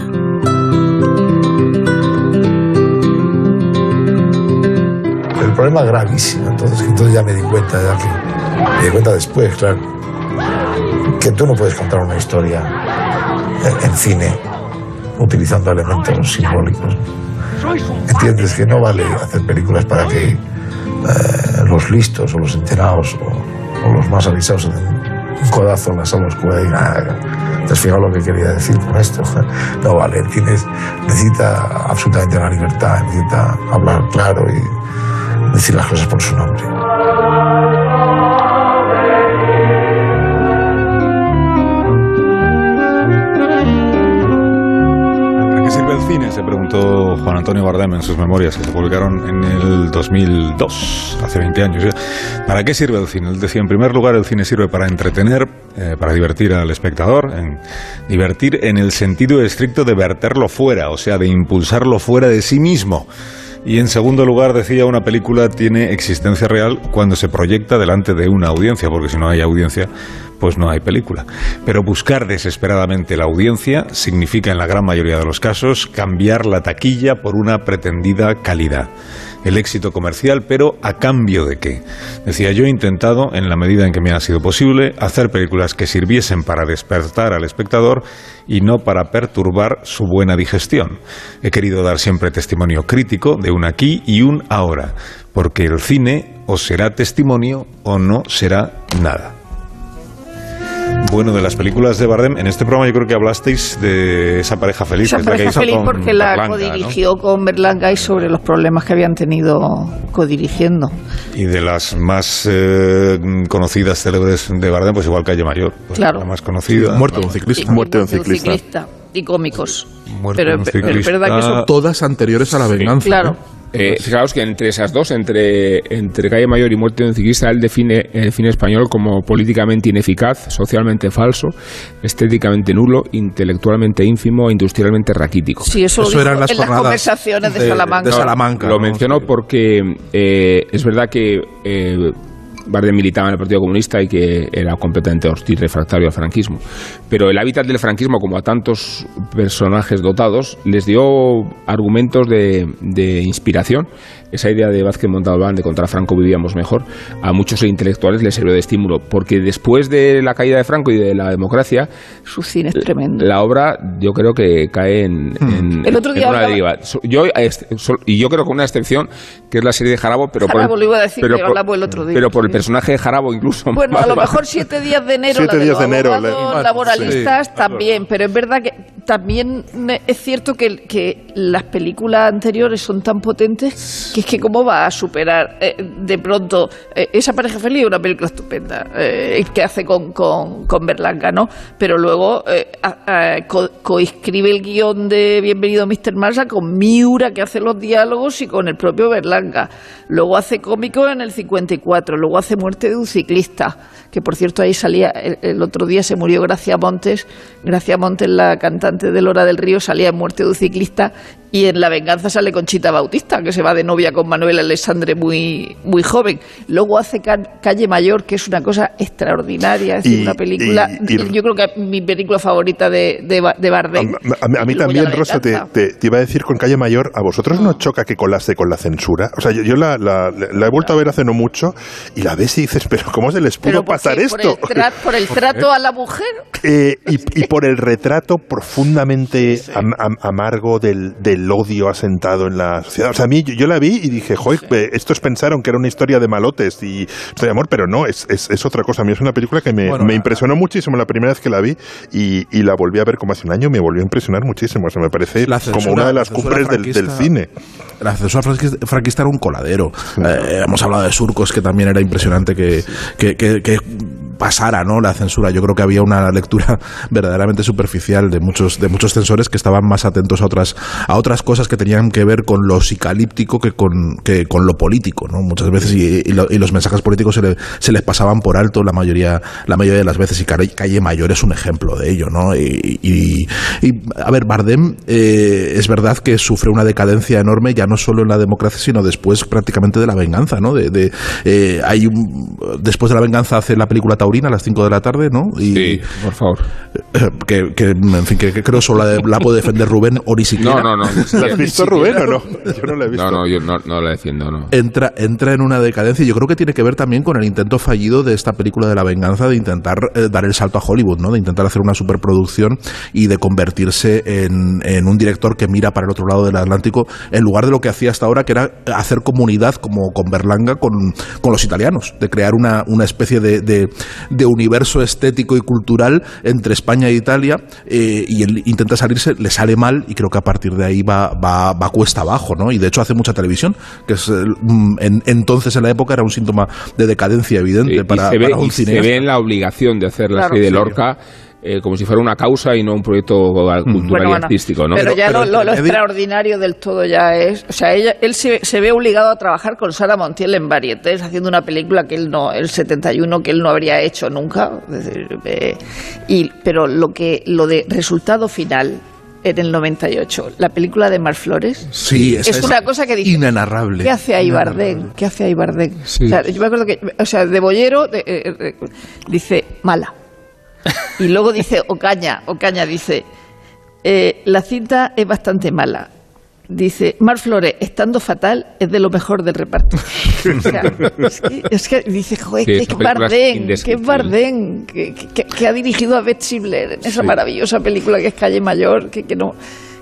El problema gravísimo, entonces, entonces ya me di cuenta, ya que me di cuenta después, claro, que tú no puedes contar una historia en cine utilizando elementos simbólicos. Entiendes que no vale hacer películas para que eh, los listos o los enterados o, o los más avisados un codazo en la sala oscura y digan, "Ah, ¿te has fijado lo que quería decir con esto? [LAUGHS] No vale, el cine es- necesita absolutamente la libertad, necesita hablar claro y decir las cosas por su nombre. Cine? Se preguntó Juan Antonio Bardem en sus memorias que se publicaron en el 2002, hace 20 años. ¿Para qué sirve el cine? Él decía, en primer lugar, el cine sirve para entretener, eh, para divertir al espectador, en divertir en el sentido estricto de verterlo fuera, o sea, de impulsarlo fuera de sí mismo. Y en segundo lugar, decía, una película tiene existencia real cuando se proyecta delante de una audiencia, porque si no hay audiencia, pues no hay película. Pero buscar desesperadamente la audiencia significa, en la gran mayoría de los casos, cambiar la taquilla por una pretendida calidad. El éxito comercial, pero ¿a cambio de qué? Decía, yo he intentado, en la medida en que me ha sido posible, hacer películas que sirviesen para despertar al espectador y no para perturbar su buena digestión. He querido dar siempre testimonio crítico de un aquí y un ahora, porque el cine o será testimonio o no será nada. Bueno, de las películas de Bardem, en este programa yo creo que hablasteis de esa pareja feliz. Esa que es la que pareja hizo feliz con porque la Berlanga, ¿no? codirigió con Berlanga y sobre los problemas que habían tenido codirigiendo. Y de las más eh, conocidas, célebres de Bardem, pues igual Calle Mayor. pues, Claro. La más conocida. Muerto de un ciclista. Y- Muerte de un ciclista. Y cómicos. Muerte pero, de un pero es ciclista. verdad que eso... Todas anteriores a la venganza. Claro. ¿eh? Eh, fijaos que entre esas dos, entre, entre Calle Mayor y Muerte de un ciclista, él define el cine español como políticamente ineficaz, socialmente falso, estéticamente nulo, intelectualmente ínfimo, industrialmente raquítico. Sí, eso, lo Eso eran las en las conversaciones de, de- Salamanca. de Salamanca. Lo ¿no? menciono porque eh, es verdad que eh, Bardem militaba en el Partido Comunista y que era completamente hostil, refractario al franquismo. Pero el hábitat del franquismo, como a tantos personajes dotados, les dio argumentos de, de inspiración. Esa idea de Vázquez Montalbán de contra Franco vivíamos mejor, a muchos intelectuales les sirvió de estímulo, porque después de la caída de Franco y de la democracia, Su cine es tremendo. la obra yo creo que cae en, en- El otro día en una hablaba- deriva. Yo, y yo creo que una excepción, que es la serie de Jarabo, pero Jarabo, por, lo iba a decir, pero que por- el otro día. pero por el personaje de Jarabo incluso. Bueno, más a lo mejor siete días de enero, Siete la de días de enero, le- laboralistas Sí. también, pero es verdad que también es cierto que, que las películas anteriores son tan potentes que es que cómo va a superar eh, de pronto eh, esa pareja feliz una película estupenda eh, que hace con, con, Berlanga, ¿no? Pero luego eh, coescribe el guion de Bienvenido Mr. Marsa con Miura que hace los diálogos y con el propio Berlanga. Luego hace cómico en el 54, luego hace Muerte de un ciclista, que por cierto ahí salía, el, el otro día se murió Gracia Montes, Gracia Montes, la cantante de Lora del Río, salía en Muerte de un ciclista y en La Venganza sale Conchita Bautista, que se va de novia con Manuel Alessandre muy, muy joven. Luego hace Ca- Calle Mayor, que es una cosa extraordinaria, es decir, Y- una película, y- y- yo creo que mi película favorita de, de, Ba- de Bardem. A, mí- a también, Rosa, te, Venganza. te- te iba a decir con Calle Mayor, ¿a vosotros no choca que colase con la censura? O sea, yo, yo la, la- la he vuelto a ver hace no mucho y la ves y dices, [LAUGHS] pero ¿cómo se les pudo ¿por pasar qué? esto? Por el, tra- por el [LAUGHS] trato a la mujer. Eh, y, [LAUGHS] y por el retrato profundamente am- am- amargo del, del odio asentado en la sociedad. O sea, a mí yo, yo la vi y dije, joder, eh, estos pensaron que era una historia de malotes y de amor, pero no, es, es, es otra cosa. A mí es una película que me, Bueno, me la- impresionó muchísimo la primera vez que la vi y, y la volví a ver como hace un año, me volvió a impresionar muchísimo. O sea, me parece La como censura- una de las la censura cumbres del, del cine. La censura franquista- franquista era un coladero. Eh, hemos hablado de surcos, que también era impresionante que, que, que- que pasara ¿no? la censura. Yo creo que había una lectura [LAUGHS] verdaderamente superficial de muchos, de muchos censores que estaban más atentos a otras, a otras cosas que tenían que ver con lo psicalíptico que con, que con lo político. ¿no? Muchas veces, y, lo- y los mensajes políticos se, le- se les pasaban por alto la mayoría, la mayoría de las veces. Y Calle, Mayor es un ejemplo de ello. ¿no? Y, y- y, a ver, Bardem eh, es verdad que sufre una decadencia enorme, ya no solo en la democracia, sino después prácticamente de la venganza. ¿no? De, de, eh, hay un, después de la venganza hace la película Taurina a las 5 de la tarde, ¿no? Y, Sí, por favor. eh, Que, que, en fin, que, que creo solo la, la puede defender Rubén o ni siquiera. No, no, no. ¿La has visto, Rubén, o no? Yo no la he visto. No, no, yo no, no la defiendo, no. entra, entra en una decadencia y yo creo que tiene que ver también con el intento fallido de esta película de la venganza de intentar eh, dar el salto a Hollywood, ¿no? de intentar hacer una superproducción y de convertirse en, en un director que mira para el otro lado del Atlántico en lugar de lo que hacía hasta ahora, que era hacer comunidad como con Berlanga con, con los italianos, de crear una, una especie de, de- de universo estético y cultural entre España e Italia eh, y él intenta salirse, le sale mal y creo que a partir de ahí va, va, va cuesta abajo, ¿no? Y de hecho hace mucha televisión, que es el- mm, en- entonces en la época era un síntoma de decadencia evidente Y- y para, se ve, para un y se ve en la obligación de hacer la Claro, serie de sí. Eh, como si fuera una causa y no un proyecto cultural Bueno, y artístico, ¿no? Pero, ya Pero- lo, lo- extraordinario del todo ya es, o sea, ella, él se, se ve obligado a trabajar con Sara Montiel en Varietés haciendo una película que él no, el 71 que él no habría hecho nunca, es decir, eh, y pero lo que lo de resultado final en el 98, la película de Mar Flores, Sí, esa es una cosa que dice, inenarrable. ¿Qué hace ahí. Bardem? ¿Qué hace ahí Bardem? Sí. O sea, yo me acuerdo que, o sea, de Bollero de- eh, eh, dice mala. Y luego dice Ocaña, Ocaña dice, eh, la cinta es bastante mala. Dice, Mar Flores, estando fatal, es de lo mejor del reparto. O sea, es, que, es que dice, joder, Sí, que Bardem, que es. Bardem, que, ha dirigido a Beth Schindler en esa maravillosa película que es Calle Mayor, que, que no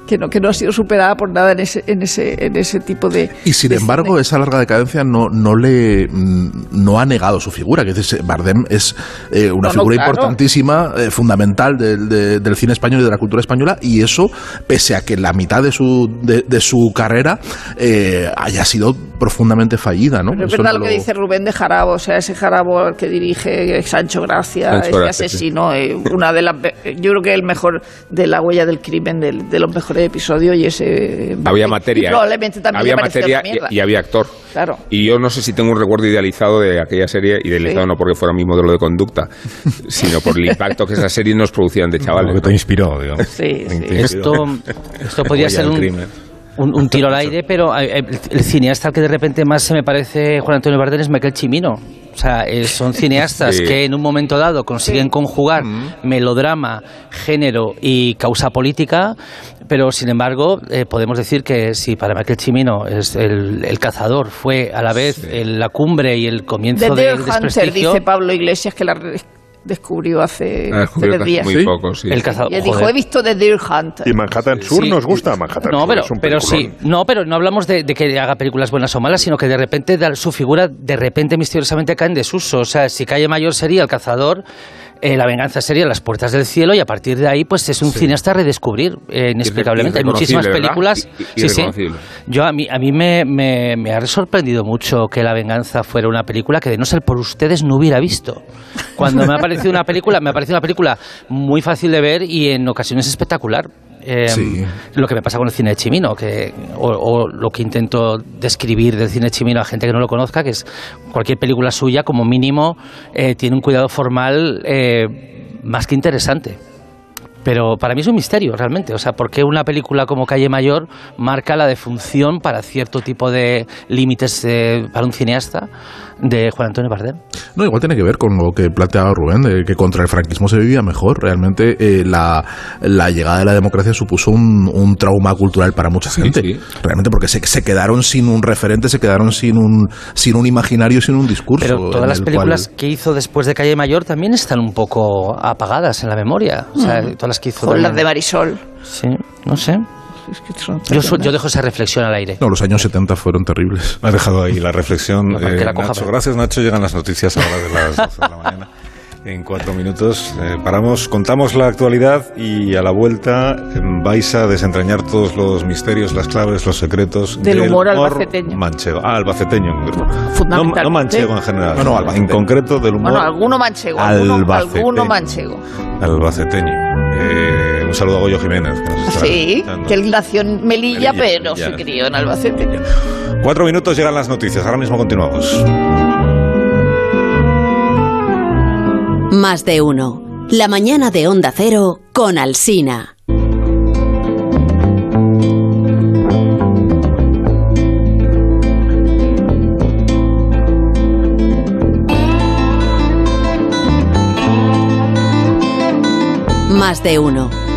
que no que no ha sido superada por nada en ese en ese en ese tipo de Y sin de embargo, cine. esa larga decadencia no, no le mm, no ha negado su figura. Que dices, Bardem es eh, una No, no, figura claro. importantísima, eh, fundamental del, de- del cine español y de la cultura española, y eso, pese a que la mitad de su, de, de su carrera eh, haya sido profundamente fallida, ¿no? Pero es verdad no lo que dice Rubén de Jarabo, o sea, ese Jarabo al que dirige Sancho Gracia, Sancho Gracia, asesino, eh, una de las, yo creo que el mejor de la huella del crimen, de, de los mejores de episodio y ese... Había materia. y probablemente también había materia y, y había actor. Claro. Y yo no sé si tengo un recuerdo idealizado de aquella serie, idealizado Sí. no porque fuera mi modelo de conducta, [LAUGHS] sino por el impacto que esas series nos producían de chavales. Lo que te inspiró, digamos. Sí, sí. Esto, esto podría ser un, crimen. un, un tiro al aire, pero eh, el, el cineasta al que de repente más se me parece Juan Antonio Bardem es Michael Chimino. O sea, eh, son cineastas Sí. que en un momento dado consiguen conjugar melodrama, género y causa política, pero sin embargo eh, podemos decir que si para Michael Chimino es el, el cazador fue a la vez el- la cumbre y el The comienzo Deer del Hunter, desprestigio, dice Pablo Iglesias, que la descubrió hace Ah, descubrió tres días. muy ¿Sí? poco, sí. el cazador. Y dijo, he visto The Deer Hunter. Y Manhattan Sur Sí. nos gusta Manhattan No, Sur. pero, es un pero sí, no, pero no hablamos de, de que haga películas buenas o malas, sino que de repente da- su figura de repente misteriosamente cae en desuso. O sea, si Calle Mayor sería el cazador, eh, la venganza sería las puertas del cielo y a partir de ahí, pues es un cineasta a redescubrir eh, inexplicablemente. Hay muchísimas películas. Sí, sí. Yo a mí a mí me, me, me ha sorprendido mucho que La venganza fuera una película que de no ser por ustedes no hubiera visto. Cuando me ha parecido una película, me ha parecido una película muy fácil de ver y en ocasiones espectacular. Eh, Sí. Lo que me pasa con el cine de Chimino, que, o, o lo que intento describir del cine de Chimino a gente que no lo conozca, que es cualquier película suya, como mínimo, eh, tiene un cuidado formal eh, más que interesante. Pero para mí es un misterio, realmente. O sea, ¿por qué una película como Calle Mayor marca la defunción para cierto tipo de límites eh, para un cineasta de Juan Antonio Bardem? No, igual tiene que ver con lo que planteaba Rubén, de que contra el franquismo se vivía mejor. Realmente eh, la, la llegada de la democracia supuso un, un trauma cultural para mucha gente. sí. Realmente porque se, se quedaron sin un referente, se quedaron sin un, sin un imaginario, sin un discurso. Pero todas las el películas cual- que hizo después de Calle Mayor también están un poco apagadas en la memoria. O sea, todas las que hizo. Con las de Marisol. Sí, no sé. Es que son Yo, yo dejo esa reflexión al aire. No, los años 70 fueron terribles. Me has dejado ahí la reflexión. No, eh, la coja, Nacho, pero- gracias Nacho. Llegan las noticias ahora de las 12 de la mañana. En cuatro minutos eh, paramos, contamos la actualidad y a la vuelta eh, vais a desentrañar todos los misterios, las claves, los secretos Del humor albaceteño. manchego. Ah, albaceteño en. No, Fundamentalmente. no manchego en general. No, no, en albaceteño. concreto del humor Bueno, alguno manchego. Alguno, albaceteño. alguno manchego. albaceteño. Eh, saludo a Goyo Jiménez. que nos estará Sí, que él nació en Melilla, Melilla, pero ya. se crió en Albacete. Cuatro minutos llegan las noticias. Ahora mismo continuamos. Más de uno. La mañana de Onda Cero con Alsina. Más de uno.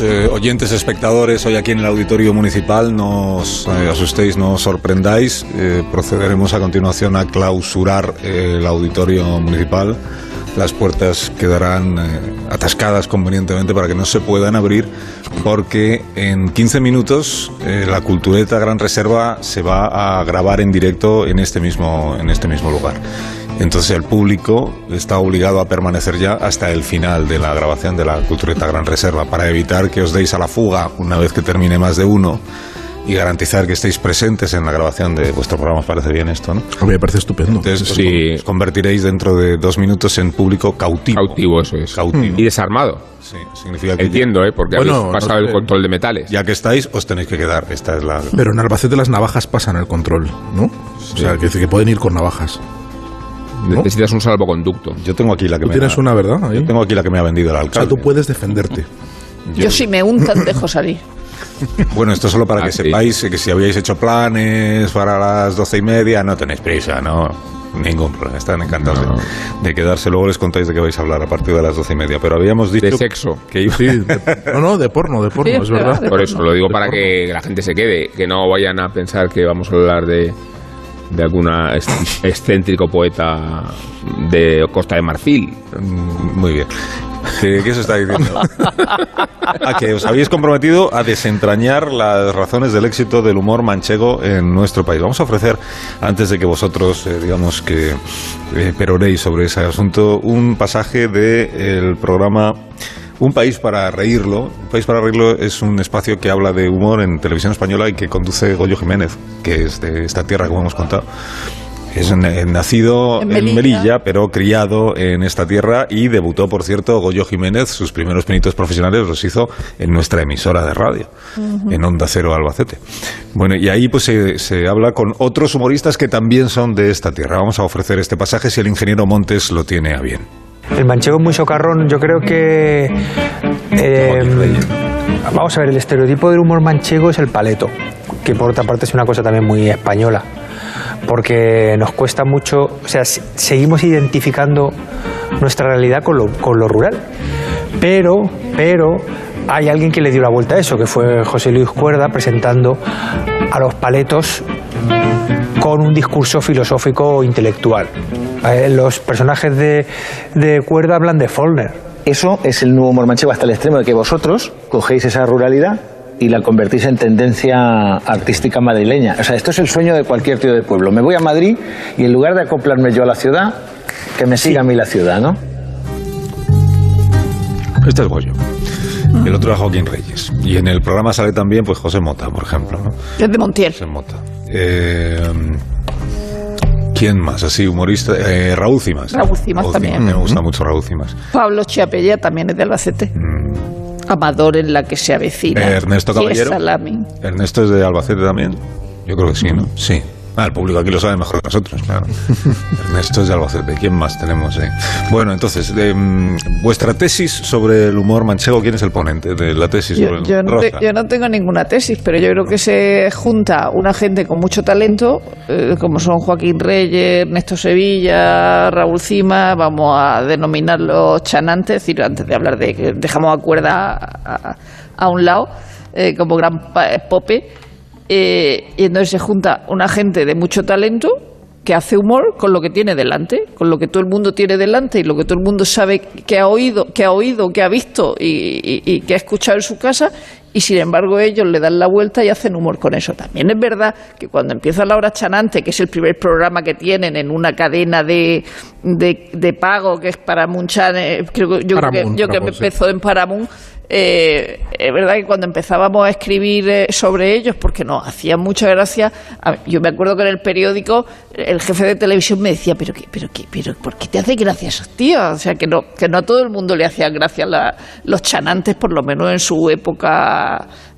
Eh, oyentes, espectadores, hoy aquí en el Auditorio Municipal, no os eh, asustéis, no os sorprendáis. Eh, procederemos a continuación a clausurar eh, el Auditorio Municipal. Las puertas quedarán eh, atascadas convenientemente para que no se puedan abrir porque en 15 minutos eh, la Cultureta Gran Reserva se va a grabar en directo en este mismo, en este mismo lugar. Entonces el público está obligado a permanecer ya hasta el final de la grabación de la Cultureta Gran Reserva para evitar que os deis a la fuga una vez que termine más de uno y garantizar que estéis presentes en la grabación de vuestro programa. ¿Os parece bien esto, no? A mí me parece estupendo. Entonces os Sí. con- os convertiréis dentro de dos minutos en público cautivo. Cautivo, eso es. Cautivo. Y desarmado. Sí, significa que Entiendo, ¿eh? Porque Bueno, habéis pasado no el control de metales. ya que estáis, os tenéis que quedar. Esta es la... Pero en Albacete las navajas pasan el control, ¿no? O sea, que, que pueden ir con navajas. ¿No? Necesitas un salvoconducto. Yo tengo aquí la que Tú me tienes ha- una, ¿verdad? Ahí. Yo tengo aquí la que me ha vendido el O sea, alcalde. tú puedes defenderte. Yo si me untan dejo salir. [LAUGHS] Bueno, esto solo para Ah, que sí. sepáis que si habíais hecho planes para las doce y media, no tenéis prisa, ¿no? Ningún problema, están encantados de- No. de, quedarse. Luego les contáis de qué vais a hablar a partir de las doce y media. Pero habíamos dicho De sexo. que iba... Sí, de- no, no, de porno, de porno, Sí, es verdad. Por eso lo digo para que la gente se quede, que no vayan a pensar que vamos a hablar de, de est- excéntrico poeta de Costa de Marfil. Mm, Muy bien. ¿Qué, se está diciendo? [LAUGHS] A que os habéis comprometido a desentrañar las razones del éxito del humor manchego en nuestro país. Vamos a ofrecer, antes de que vosotros, eh, digamos que eh, peroréis sobre ese asunto, un pasaje del programa un país para reírlo. Un país para reírlo es un espacio que habla de humor en televisión española y que conduce Goyo Jiménez, que es de esta tierra, como hemos contado. Es n- nacido En en Melilla. Pero criado en esta tierra y debutó, por cierto, Goyo Jiménez. Sus primeros pinitos profesionales los hizo en nuestra emisora de radio, en Onda Cero Albacete. Bueno, y ahí pues se, se habla con otros humoristas que también son de esta tierra. Vamos a ofrecer este pasaje si el ingeniero Montes lo tiene a bien. El manchego es muy socarrón. Yo creo que. eh, vamos a ver, el estereotipo del humor manchego es el paleto, que por otra parte es una cosa también muy española. Porque nos cuesta mucho. O sea, seguimos identificando nuestra realidad con lo, con lo rural. Pero, pero. Hay alguien que le dio la vuelta a eso, que fue José Luis Cuerda presentando a los paletos con un discurso filosófico o intelectual. Eh, los personajes de, de Cuerda hablan de Follner. Eso es el nuevo humor manchego hasta el extremo de que vosotros cogéis esa ruralidad y la convertís en tendencia artística madrileña. O sea, esto es el sueño de cualquier tío de pueblo. Me voy a Madrid y en lugar de acoplarme yo a la ciudad, que me siga a mí la ciudad, ¿no? Este es Goyo. El otro es Joaquín Reyes. Y en el programa sale también pues José Mota, por ejemplo. ¿no? Es de Montiel. José Mota. Eh, ¿Quién más? Así, humorista. Eh, Raúl Cimas. Raúl Cimas también. Me gusta mucho Raúl Cimas. Pablo Chiapella también es de Albacete. Amador en la que se avecina. Eh, Ernesto Caballero. salami. Ernesto es de Albacete también. Yo creo que sí, ¿no? Sí. Ah, el público aquí lo sabe mejor que nosotros, claro. [LAUGHS] Ernesto es de Albacete. ¿Quién más tenemos? eh? Bueno, entonces, eh, vuestra tesis sobre el humor manchego, ¿quién es el ponente de la tesis sobre el yo no te- yo no tengo ninguna tesis, pero yo creo que se junta una gente con mucho talento, eh, como son Joaquín Reyes, Ernesto Sevilla, Raúl Cima, vamos a denominarlos chanantes, es decir, antes de hablar de que dejamos a cuerda a, a- un lado, eh, como gran pa- pope, eh, y entonces se junta una gente de mucho talento que hace humor con lo que tiene delante, con lo que todo el mundo tiene delante y lo que todo el mundo sabe que ha oído, que ha oído, que ha visto y, y- y que ha escuchado en su casa y sin embargo ellos le dan la vuelta y hacen humor con eso. También es verdad que cuando empieza la hora chanante, que es el primer programa que tienen en una cadena de, de, de pago que es para Munchan, eh, creo que yo, creo que- Paramount, yo que me Paramount, sí. empezó en Paramount, eh, es verdad que cuando empezábamos a escribir eh, sobre ellos, porque nos hacían mucha gracia, a- yo me acuerdo que en el periódico el jefe de televisión me decía, pero qué, pero qué, pero ¿por qué te hace gracia esos tíos? O sea, que no, que no a todo el mundo le hacían gracia la- los chanantes, por lo menos en su época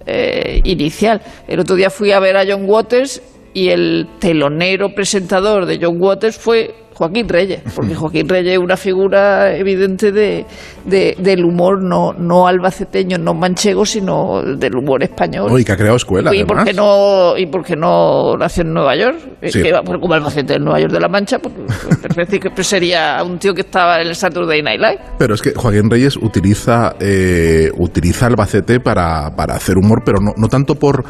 eh, inicial. El otro día fui a ver a John Waters y el telonero presentador de John Waters fue Joaquín Reyes, porque [LAUGHS] Joaquín Reyes es una figura evidente de, de- del humor no, no albaceteño, no manchego, sino del humor español. Uy, que ha creado escuela, ¿Y por, qué no, ¿Y por qué no nació en Nueva York? Es Sí. que va- como Albacete en Nueva York de la Mancha, pues, que sería un tío que estaba en el Saturday Night Live. Pero es que Joaquín Reyes utiliza, eh, utiliza Albacete para, para hacer humor, pero no, no tanto por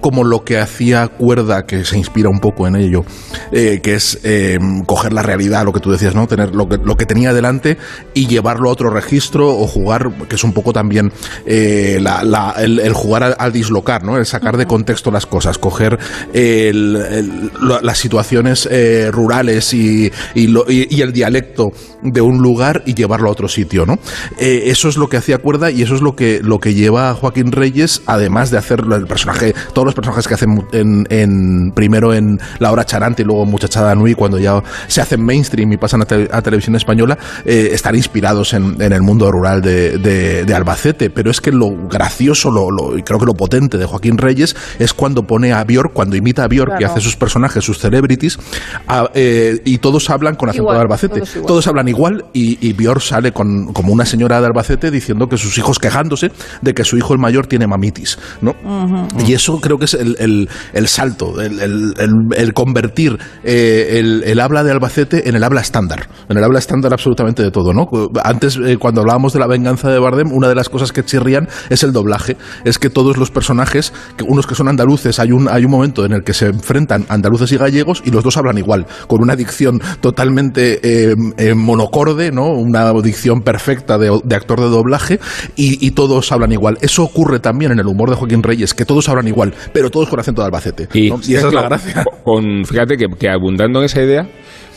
como lo que hacía Cuerda, que se inspira un poco en ello, eh, que es eh, coger la realidad, lo que tú decías, ¿no? Tener lo que, lo que tenía delante y llevarlo a otro registro o jugar, que es un poco también eh, la- la- el, el jugar al, al dislocar, ¿no? El sacar de contexto las cosas, coger el- el- lo- las situaciones eh, rurales y, y lo- y- y el dialecto de un lugar y llevarlo a otro sitio, ¿no? Eh, eso es lo que hacía Cuerda y eso es lo que, lo que lleva a Joaquín Reyes, además de hacer el personaje, todos los personajes que hacen en, en- primero en La Hora Charante y luego en Muchachada Nui, cuando ya se hacen mainstream y pasan a, te- a televisión española, eh, están inspirados en, en el mundo rural de, de- de Albacete. Pero es que lo gracioso, lo, lo- y creo que lo potente de Joaquín Reyes es cuando pone a Bjork, cuando imita a Bjork y Claro. hace sus personajes, sus celebrities, a- eh, y todos hablan con acento Igual, de Albacete. todos hablan igual y, y Bjork sale con, como una señora de Albacete diciendo que sus hijos quejándose de que su hijo el mayor tiene mamitis, ¿no? Y eso creo que es el, el- el salto, el, convertir eh, el, el habla de Albacete En el habla estándar, en el habla estándar absolutamente de todo, ¿no? Antes, eh, cuando hablábamos de la venganza de Bardem, una de las cosas que chirrían es el doblaje, es que todos los personajes, que unos que son andaluces, hay un, hay un momento en el que se enfrentan andaluces y gallegos y los dos hablan igual, con una dicción totalmente eh, eh, monocorde, ¿no? Una dicción perfecta de, de actor de doblaje y, y todos hablan igual. Eso ocurre también en el humor de Joaquín Reyes, que todos hablan igual, pero todos con acento de Albacete. Y, ¿no? Y esa es la gracia. Con, fíjate que, que abundando en esa idea,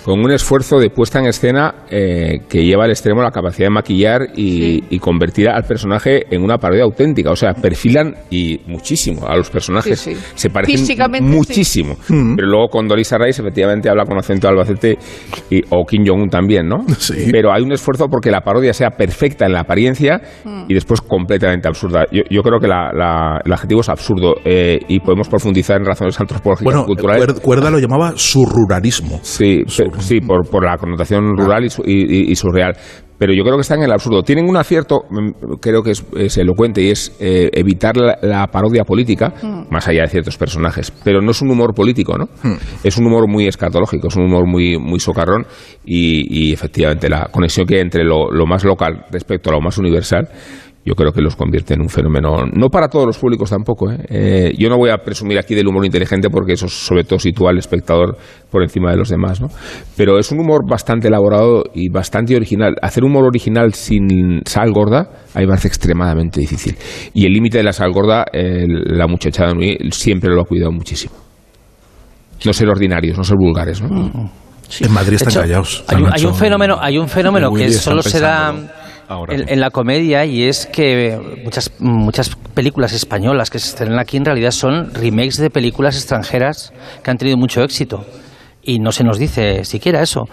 con un esfuerzo de puesta en escena eh, que lleva al extremo la capacidad de maquillar y, y convertir al personaje en una parodia auténtica. O sea, perfilan y muchísimo a los personajes. Sí, sí. Se parecen Físicamente, muchísimo. Pero luego con Doris Arrais efectivamente habla con acento de Albacete y, o Kim Jong-un también, ¿no? [LAUGHS] Pero hay un esfuerzo porque la parodia sea perfecta en la apariencia y después completamente absurda. Yo, yo creo que la- la- el adjetivo es absurdo eh, y podemos profundizar en razones antropológicas Bueno, culturales. Cuer- Cuerda lo llamaba surruralismo. Sí, sí por, por la connotación rural y, su- y- y- y surreal. Pero yo creo que está en el absurdo. Tienen un acierto, mm, creo que es, es elocuente, y es eh, evitar la, la parodia política, más allá de ciertos personajes. Pero no es un humor político, ¿no? Es un humor muy escatológico, es un humor muy, muy socarrón y, y efectivamente la conexión que hay entre lo, lo más local respecto a lo más universal yo creo que los convierte en un fenómeno, no para todos los públicos tampoco. ¿eh? Eh, yo no voy a presumir aquí del humor inteligente porque eso sobre todo sitúa al espectador por encima de los demás, ¿no? Pero es un humor bastante elaborado y bastante original. Hacer humor original sin sal gorda a mí me parece extremadamente difícil. Y el límite de la sal gorda, eh, la muchachada Nui siempre lo ha cuidado muchísimo. No ser ordinarios, no ser vulgares, ¿no? En Madrid están hecho, callados. Hay un, hay fenómeno, hay un fenómeno que solo se da ahora en, en la comedia y es que muchas, muchas películas españolas que se estrenan aquí en realidad son remakes de películas extranjeras que han tenido mucho éxito. Y no se nos dice siquiera eso.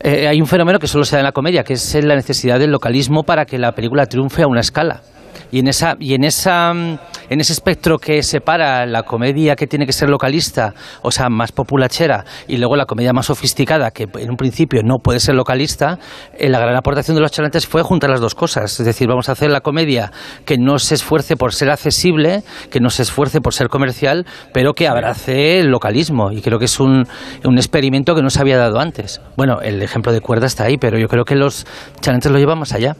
Eh, hay un fenómeno que solo se da en la comedia, que es la necesidad del localismo para que la película triunfe a una escala. Y en esa y en esa mm, en ese espectro que separa la comedia que tiene que ser localista, o sea, más populachera, y luego la comedia más sofisticada, que en un principio no puede ser localista, eh, la gran aportación de los chalantes fue juntar las dos cosas. Es decir, vamos a hacer la comedia que no se esfuerce por ser accesible, que no se esfuerce por ser comercial, pero que abrace el localismo. Y creo que es un, un experimento que no se había dado antes. Bueno, el ejemplo de cuerda está ahí, pero yo creo que los chalantes lo llevan más allá.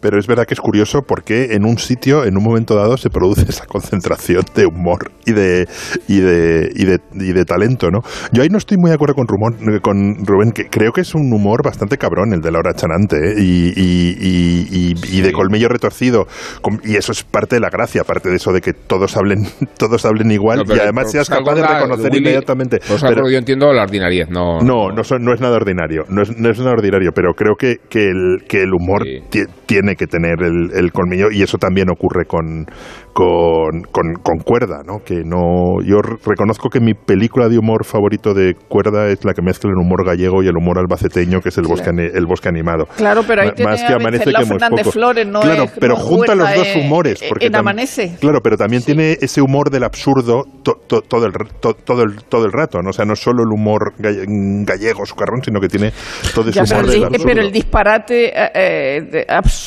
Pero es verdad que es curioso porque en un sitio, en un momento dado, se produce [LAUGHS] esa concentración de humor y de, y de, y de, y de talento, ¿no? Yo ahí no estoy muy de acuerdo con, Rumón- con Rubén, que creo que es un humor bastante cabrón el de Laura Chanante, ¿eh? y, y, y, y- y de colmillo retorcido. Y eso es parte de la gracia, aparte de eso de que todos hablen, [LAUGHS] todos hablen igual No, y además seas capaz de reconocer Willy, inmediatamente. por sal Pero- gorda yo entiendo la ordinariedad, no. no, no, no es nada ordinario, no es, no es nada ordinario, pero creo que, que, el, que el humor ti- tiene que tener el, el colmillo y eso también ocurre con, con, con, con Cuerda, ¿no? Que no, yo reconozco que mi película de humor favorito de Cuerda es la que mezcla el humor gallego y el humor albaceteño, que es el bosque, el bosque animado. Claro, pero ahí Ma- tiene más que amanece que Fernández. Flores, no claro, es- pero no junta los dos humores. Porque en Amanece. Claro, pero también tiene ese humor del absurdo to- to- todo, el, to- todo, el, todo el rato, ¿no? O sea, no solo el humor galle- gallego, sucarrón, sino que tiene todo ese Ya, pero, humor el, del absurdo. pero el disparate eh, eh, de-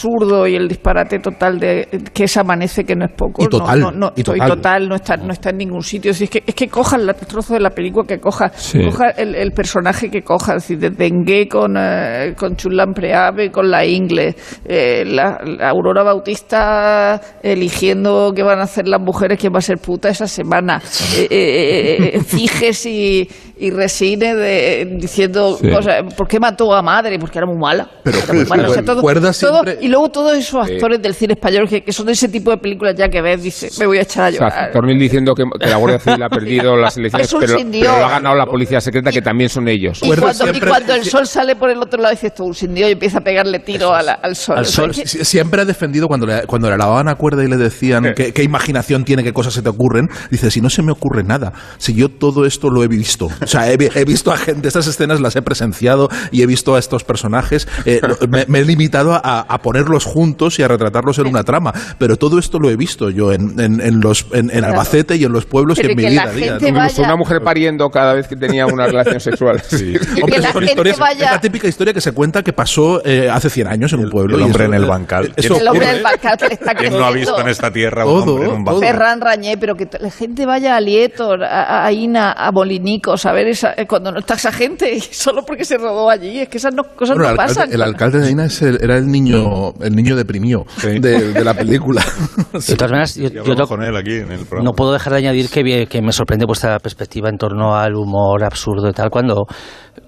absurdo y el disparate total de que es amanece que no es poco Y total, no, no, no, y total. no está no está en ningún sitio Si es que es que coja el trozo de la película que coja Sí. coja el, el personaje que coja es decir desde Engue con eh, con Chulán Preave con la Ingle eh, la, la Aurora Bautista eligiendo qué van a hacer las mujeres quién va a ser puta esa semana eh, eh, eh, eh, Figes y, y Resine de, diciendo Sí. cosas, ¿por qué mató a madre? porque era muy mala Pero Era muy mala. O sea, todo- Cuerda todo- siempre- y luego todos esos actores del cine español que, que son de ese tipo de películas ya que ves dice me voy a echar a O sea, llorar Tornil diciendo que, que la Guardia Civil ha [LAUGHS] perdido las elecciones, pero, lo ha ganado la policía secreta, que también son ellos. y cuando, y cuando el sol sale por el otro lado dices tú un sin Dios y empieza a pegarle tiro a la- al sol Al que- Siempre ha defendido cuando le, cuando le lavaban a cuerda y le decían qué, qué imaginación tiene, qué cosas se te ocurren. Dice, si no se me ocurre nada, si yo todo esto lo he visto. O sea, he, vi- he visto a gente, estas escenas las he presenciado y he visto a estos personajes. eh, me he limitado a, a poner ponerlos juntos y a retratarlos en una trama. Pero todo esto lo he visto yo en, en, en los, en, en Albacete y en los pueblos y Pero en mi que la vida a día. gente ¿no? vaya- Una mujer pariendo cada vez que tenía una relación sexual. [LAUGHS] Sí. [LAUGHS] Hombre, que la son gente historias- vaya- Es la típica historia que se cuenta que pasó eh, hace 100 años en un pueblo. el y hombre eso- en el bancal. Eso el hombre ocurre. del bancal que le está ¿Quién no ha visto en esta tierra un Todo, hombre en un todo. bancal? Ferran Rañé, pero que la gente vaya a Lietor, a, a Ina, a Molinicos, a ver esa, eh, cuando no está esa gente, [LAUGHS] solo porque se rodó allí. Es que esas no- cosas Bueno, no el, alcalde, pasan. el alcalde de Aina es el- era el niño, el niño deprimido de, de la película. [LAUGHS] De todas maneras, yo, no- con él aquí en el programa. no puedo dejar de añadir que, que me sorprende vuestra perspectiva en torno al humor absurdo y tal, cuando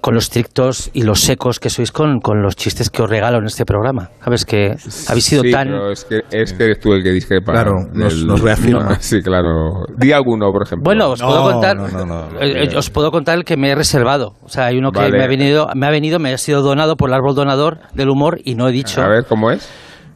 con los estrictos y los secos que sois con, con los chistes que os regalo en este programa. Sabes que habéis sido Sí, tan... pero es que, es que eres tú el que discrepa. Claro, nos- nos reafirma. No, [LAUGHS] sí, claro. Di alguno, por ejemplo. Bueno, os No, puedo contar, no, no, no. eh, eh, os puedo contar el que me he reservado. O sea, hay uno que Vale. me ha venido, me ha venido, me ha sido donado por el árbol donador del humor y no he dicho. A ver, ¿cómo es?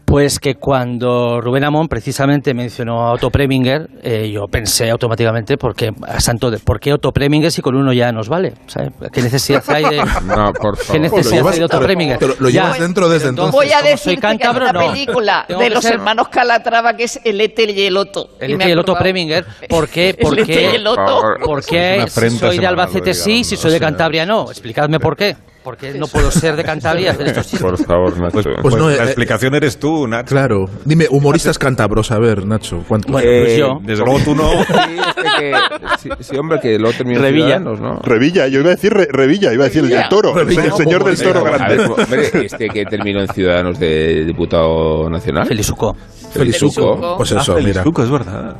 Pues que cuando Rubén Amón precisamente mencionó a Otto Preminger, eh, yo pensé automáticamente, porque, a santo de, ¿por qué Otto Preminger si con uno ya nos vale? ¿Sabes? ¿Qué necesidad hay de, [LAUGHS] No, por ¿qué favor. necesidad llevas- hay de Otto Preminger? pero lo Ya. llevas dentro desde entonces. Voy a decir que hay una no. película de los ser- hermanos Calatrava que es El Ete y el Otto. El Ete y el Otto. Preminger, ¿por qué? [LAUGHS] ¿Por qué? Por ¿Por Es qué si soy de Albacete lo sí, si soy de Cantabria no? Explicadme por qué. Porque no puedo ser de Cantabria y hacer estos chistes. Por favor, Nacho. Pues, Pues no, la eh, explicación eres tú, Nacho. Claro. Dime, humoristas cántabros, a ver, Nacho. ¿cuántos? Bueno, pues yo. Desde luego tú no. Sí, este que, sí, sí, hombre, que lo terminó en Revilla. Ciudadanos, ¿no? Revilla, yo iba a decir Re- Revilla, iba a decir el del toro, el, Revilla. el señor del toro A grande. ver, este que terminó en Ciudadanos de diputado nacional. Felizuco. Felizuco. Pues Ah, eso, mira. Felizuco, es verdad.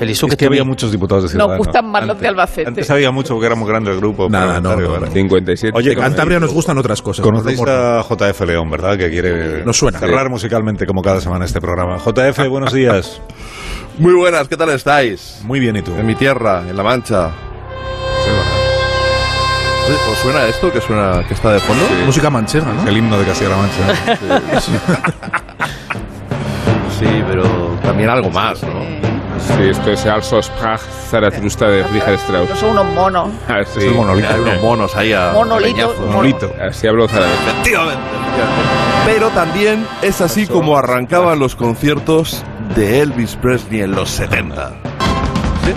Felizuco Es que había muchos diputados de Nos Ciudadanos. gustan más los de Albacete. Antes había mucho porque era muy grande el grupo. Nada, no, no, no. 57. Oye, Cantabria nos gustan otras cosas. Conocéis a JF León, ¿verdad? Que quiere Nos suena. cerrar musicalmente como cada semana este programa. JF, [LAUGHS] buenos días. Muy buenas, ¿qué tal estáis? Muy bien, ¿y tú? En mi tierra, en La Mancha. ¿Os suena esto que suena que está de fondo? Música manchega, ¿no? El himno de Castilla-La Mancha. [LAUGHS] Sí, pero también algo más, ¿no? Sí, esto es Also Sprach Zarathustra de Richard Strauss. Son unos monos. Ah, sí. Monolito. Hay unos monos ahí a Monolito. leñazo. Monolito. Así habló Zarathustra. Efectivamente, efectivamente. Pero también es así como arrancaban los conciertos de Elvis Presley en los 70. ¿Sí?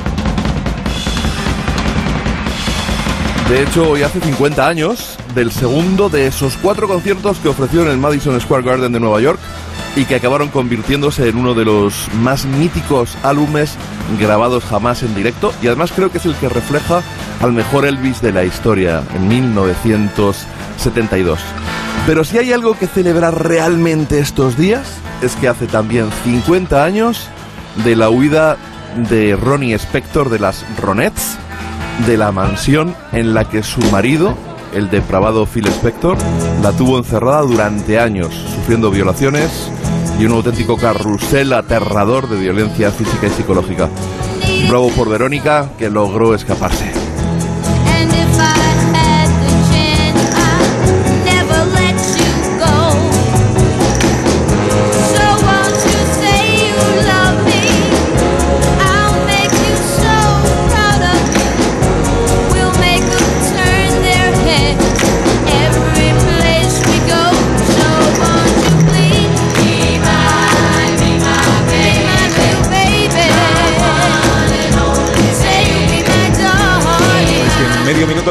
De hecho, hoy hace 50 años del segundo de esos cuatro conciertos que ofreció en el Madison Square Garden de Nueva York y que acabaron convirtiéndose en uno de los más míticos álbumes grabados jamás en directo y además creo que es el que refleja al mejor Elvis de la historia en 1972. Pero si hay algo que celebrar realmente estos días es que hace también 50 años de la huida de Ronnie Spector de las Ronettes de la mansión en la que su marido, el depravado Phil Spector, la tuvo encerrada durante años, sufriendo violaciones y un auténtico carrusel aterrador de violencia física y psicológica. Bravo por Verónica, que logró escaparse.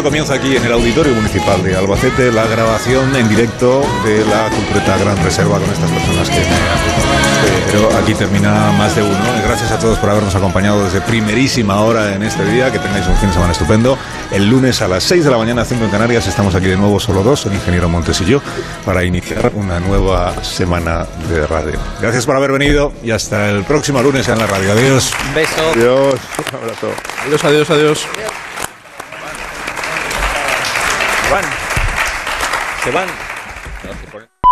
Comienza aquí en el Auditorio Municipal de Albacete la grabación en directo de la Cultureta Gran Reserva con estas personas que me acompañan. Pero aquí termina más de uno. Gracias a todos por habernos acompañado desde primerísima hora en este día. Que tengáis un fin de semana estupendo. El lunes a las 6 de la mañana, 5 en Canarias, estamos aquí de nuevo, solo dos, el ingeniero Montes y yo, para iniciar una nueva semana de radio. Gracias por haber venido y hasta el próximo lunes en la radio. Adiós. Un beso. Adiós. Un abrazo. Adiós, adiós, adiós van. Se van.